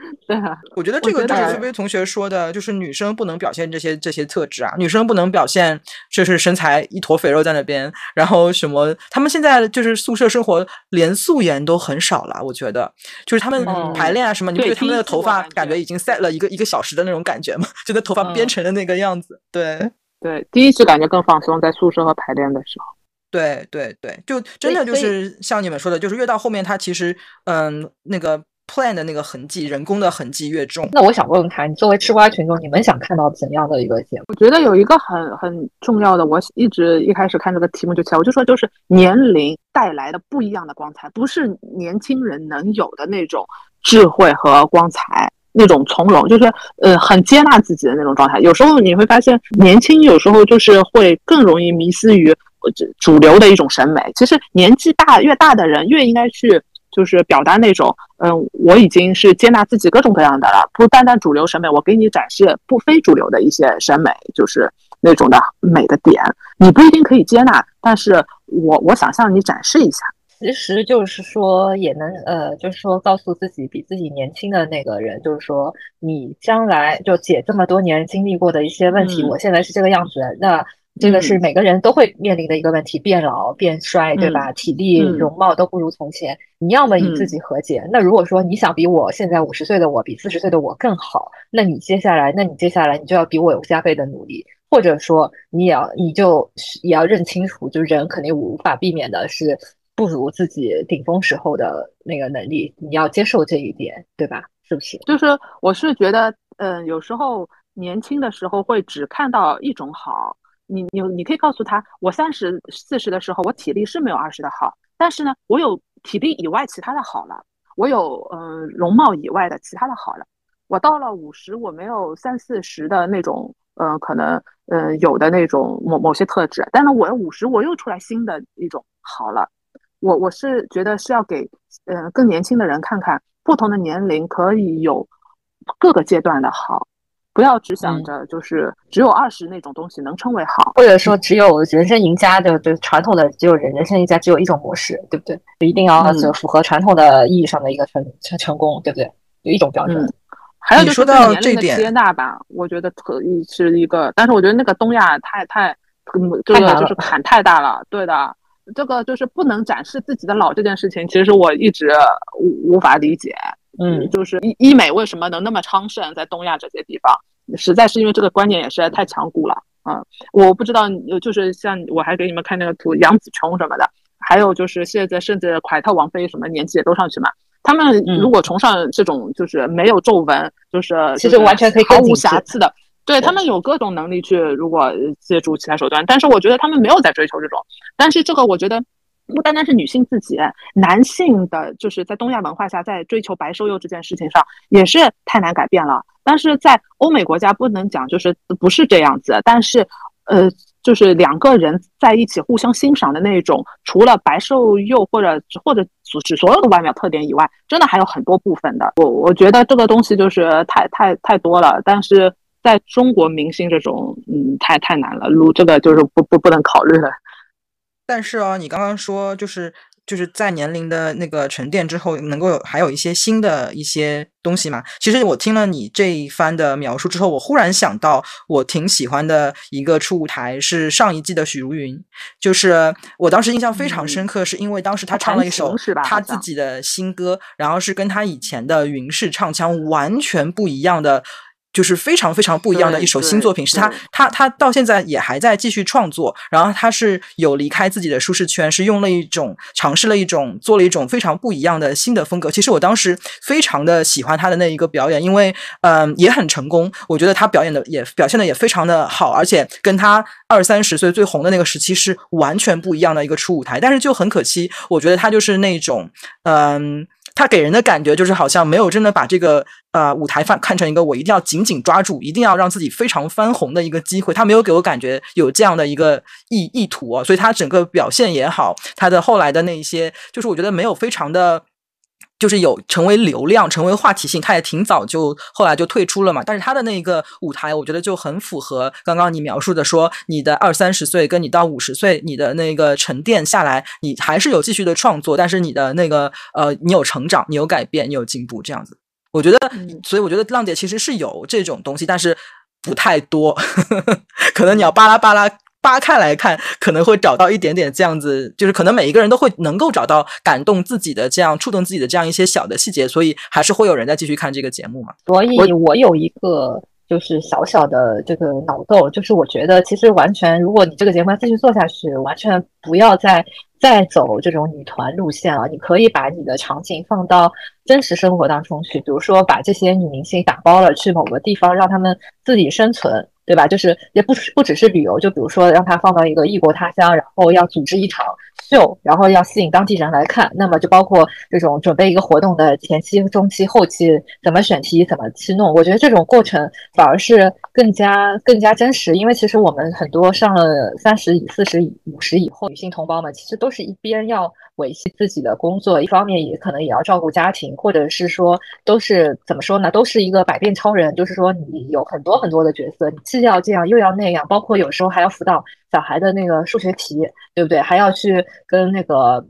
对啊，我觉得这个就是菲菲同学说的，就是女生不能表现这些这些特质啊，女生不能表现就是身材一坨肥肉在那边，然后什么，他们现在就是宿舍生活连素颜都很少了，我觉得就是他们排练啊什么，你不觉得他们的头发感觉已经塞了一个一个小时的那种感觉吗？就那头发编成的那个样子，对对，第一次感觉更放松，在宿舍和排练的时候，对对对，就真的就是像你们说的，就是越到后面，他其实嗯那个。Plan 的那个痕迹，人工的痕迹越重。那我想问问他，你作为吃瓜群众，你们想看到怎样的一个节目？我觉得有一个很很重要的，我一直一开始看这个题目就起来，我就说就是年龄带来的不一样的光彩，不是年轻人能有的那种智慧和光彩，那种从容，就是呃很接纳自己的那种状态。有时候你会发现，年轻有时候就是会更容易迷失于主流的一种审美。其实年纪大越大的人越应该去。就是表达那种，嗯，我已经是接纳自己各种各样的了，不单单主流审美，我给你展示不非主流的一些审美，就是那种的美的点，你不一定可以接纳，但是我我想向你展示一下。其实就是说，也能呃，就是说告诉自己比自己年轻的那个人，就是说你将来就姐这么多年经历过的一些问题，我现在是这个样子，那。这个是每个人都会面临的一个问题，变老变衰，对吧？体力容貌都不如从前。你要么与自己和解。那如果说你想比我现在五十岁的我比四十岁的我更好，那你接下来，那你接下来你就要比我有加倍的努力，或者说你也要，你就也要认清楚，就人肯定无法避免的是不如自己顶峰时候的那个能力，你要接受这一点，对吧？是不是？就是我是觉得，嗯，有时候年轻的时候会只看到一种好。你你你可以告诉他，我三十四十的时候，我体力是没有二十的好，但是呢，我有体力以外其他的好了，我有嗯容貌以外的其他的好了。我到了五十，我没有三四十的那种，嗯，可能嗯有的那种某某些特质，但是我五十我又出来新的一种好了。我我是觉得是要给嗯更年轻的人看看，不同的年龄可以有各个阶段的好。不要只想着就是只有二十那种东西能称为好，或者说只有人生赢家的，对传统的只有人人生赢家只有一种模式，对不对？一定要就符合传统的意义上的一个成成成功，对不对？有一种标准。还有就是年龄的接纳吧，我觉得可以是一个，但是我觉得那个东亚太太这个就是坎太大了，对的，这个就是不能展示自己的老这件事情，其实我一直无无法理解。嗯，就是医医美为什么能那么昌盛在东亚这些地方，实在是因为这个观念也实在太强固了。嗯，我不知道，就是像我还给你们看那个图，杨紫琼什么的，还有就是现在甚至凯特王妃什么年纪也都上去嘛。他们如果崇尚这种就是没有皱纹，就是其实完全可以毫无瑕疵的，对他们有各种能力去如果借助其他手段，但是我觉得他们没有在追求这种。但是这个我觉得不单单是女性自己，男性的就是在东亚文化下在追求白瘦幼这件事情上也是太难改变了。但是在欧美国家不能讲就是不是这样子，但是呃。就是两个人在一起互相欣赏的那种，除了白瘦幼或者或者指所有的外表特点以外，真的还有很多部分的。我我觉得这个东西就是太太太多了，但是在中国明星这种，嗯，太太难了，录这个就是不不不能考虑了。但是哦，你刚刚说就是。就是在年龄的那个沉淀之后，能够有还有一些新的一些东西嘛？其实我听了你这一番的描述之后，我忽然想到，我挺喜欢的一个初舞台是上一季的许茹芸，就是我当时印象非常深刻，是因为当时她唱了一首她自己的新歌，然后是跟她以前的云氏唱腔完全不一样的。就是非常非常不一样的一首新作品，是他他他到现在也还在继续创作，然后他是有离开自己的舒适圈，是用了一种尝试了一种做了一种非常不一样的新的风格。其实我当时非常的喜欢他的那一个表演，因为嗯也很成功，我觉得他表演的也表现的也非常的好，而且跟他二三十岁最红的那个时期是完全不一样的一个初舞台。但是就很可惜，我觉得他就是那种嗯。他给人的感觉就是好像没有真的把这个呃舞台看看成一个我一定要紧紧抓住，一定要让自己非常翻红的一个机会。他没有给我感觉有这样的一个意意图啊，所以他整个表现也好，他的后来的那一些，就是我觉得没有非常的。就是有成为流量、成为话题性，他也挺早就后来就退出了嘛。但是他的那个舞台，我觉得就很符合刚刚你描述的，说你的二三十岁跟你到五十岁，你的那个沉淀下来，你还是有继续的创作，但是你的那个呃，你有成长，你有改变，你有进步，这样子。我觉得，所以我觉得浪姐其实是有这种东西，但是不太多，可能你要巴拉巴拉。扒开来看，可能会找到一点点这样子，就是可能每一个人都会能够找到感动自己的这样触动自己的这样一些小的细节，所以还是会有人在继续看这个节目嘛。所以我有一个就是小小的这个脑洞，就是我觉得其实完全，如果你这个节目要继续做下去，完全不要再再走这种女团路线了。你可以把你的场景放到真实生活当中去，比如说把这些女明星打包了去某个地方，让他们自己生存。对吧？就是也不不只是旅游，就比如说让他放到一个异国他乡，然后要组织一场秀，然后要吸引当地人来看。那么就包括这种准备一个活动的前期、中期、后期，怎么选题，怎么去弄。我觉得这种过程反而是更加更加真实，因为其实我们很多上了三十以、四十以、五十以后女性同胞们，其实都是一边要。维系自己的工作，一方面也可能也要照顾家庭，或者是说都是怎么说呢？都是一个百变超人，就是说你有很多很多的角色，你既要这样又要那样，包括有时候还要辅导小孩的那个数学题，对不对？还要去跟那个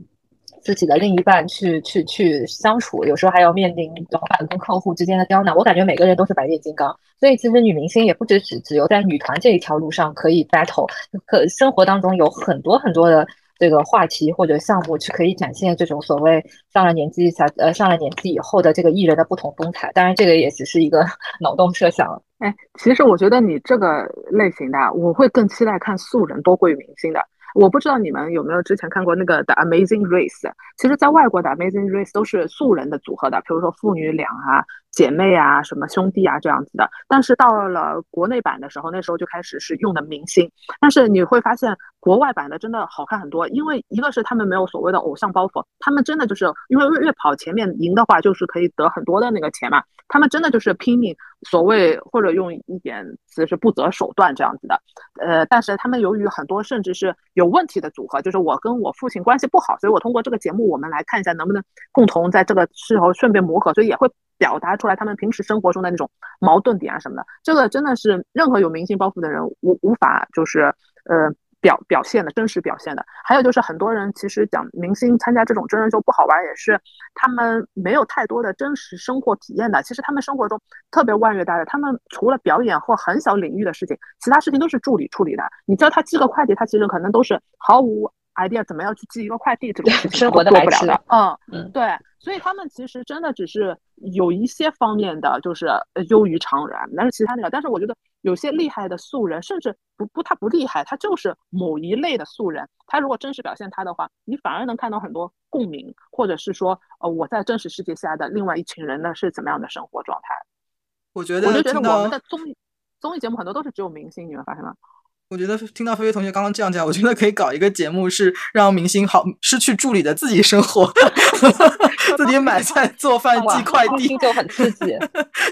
自己的另一半去去去相处，有时候还要面临老板跟客户之间的刁难。我感觉每个人都是百变金刚，所以其实女明星也不只只只有在女团这一条路上可以 battle，可生活当中有很多很多的。这个话题或者项目去可以展现这种所谓上了年纪小呃上了年纪以后的这个艺人的不同风采，当然这个也只是一个 脑洞设想。哎，其实我觉得你这个类型的，我会更期待看素人多过于明星的。我不知道你们有没有之前看过那个《的 Amazing Race》，其实在外国的《Amazing Race》都是素人的组合的，比如说父女俩啊。姐妹啊，什么兄弟啊，这样子的。但是到了国内版的时候，那时候就开始是用的明星。但是你会发现，国外版的真的好看很多，因为一个是他们没有所谓的偶像包袱，他们真的就是因为越跑前面赢的话，就是可以得很多的那个钱嘛。他们真的就是拼命，所谓或者用一点词是不择手段这样子的。呃，但是他们由于很多甚至是有问题的组合，就是我跟我父亲关系不好，所以我通过这个节目，我们来看一下能不能共同在这个时候顺便磨合，所以也会。表达出来他们平时生活中的那种矛盾点啊什么的，这个真的是任何有明星包袱的人无无法就是呃表表现的真实表现的。还有就是很多人其实讲明星参加这种真人秀不好玩，也是他们没有太多的真实生活体验的。其实他们生活中特别万月大的，他们除了表演或很小领域的事情，其他事情都是助理处理的。你叫他寄个快递，他其实可能都是毫无 idea 怎么样去寄一个快递这种事情 生活的做不了白痴的。嗯嗯对，所以他们其实真的只是有一些方面的就是呃优于常人，但是其他那个，但是我觉得有些厉害的素人，甚至不不他不厉害，他就是某一类的素人，他如果真实表现他的话，你反而能看到很多共鸣，或者是说呃我在真实世界下的另外一群人呢是怎么样的生活状态。我觉得我就觉得我们的综艺综艺节目很多都是只有明星，你们发现吗？我觉得听到菲菲同学刚刚这样讲，我觉得可以搞一个节目，是让明星好失去助理的自己生活，自己买菜、做饭、寄快递就很刺激。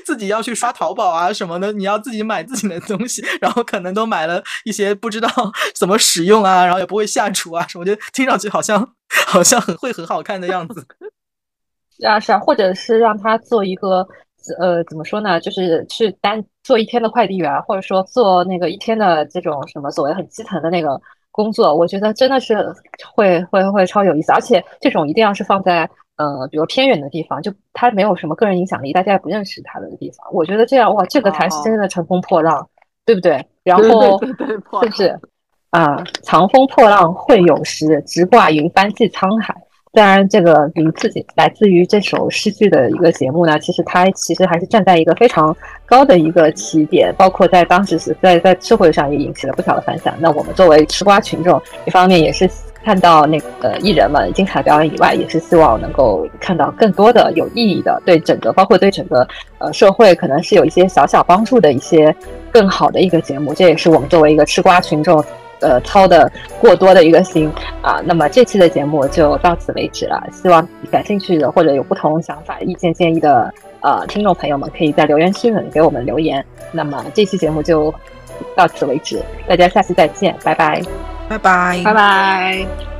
自己要去刷淘宝啊什么的，你要自己买自己的东西，然后可能都买了一些不知道 怎么使用啊，然后也不会下厨啊什么，我觉得听上去好像好像很会很好看的样子。是啊，是啊，或者是让他做一个，呃，怎么说呢？就是去单做一天的快递员，或者说做那个一天的这种什么所谓很基层的那个工作，我觉得真的是会会会超有意思。而且这种一定要是放在呃，比如偏远的地方，就他没有什么个人影响力，大家也不认识他的地方。我觉得这样哇，这个才是真正的乘风破浪，对不对？然后对对对，破是不是啊？长风破浪会有时，直挂云帆济沧海。当然，这个名字来自于这首诗句的一个节目呢，其实它其实还是站在一个非常高的一个起点，包括在当时是在在社会上也引起了不小的反响。那我们作为吃瓜群众，一方面也是看到那个艺人们精彩表演以外，也是希望能够看到更多的有意义的，对整个包括对整个呃社会可能是有一些小小帮助的一些更好的一个节目。这也是我们作为一个吃瓜群众。呃，操的过多的一个心啊，那么这期的节目就到此为止了。希望感兴趣的或者有不同想法、意见建议的呃听众朋友们，可以在留言区里给我们留言。那么这期节目就到此为止，大家下期再见，拜拜。拜拜，拜拜。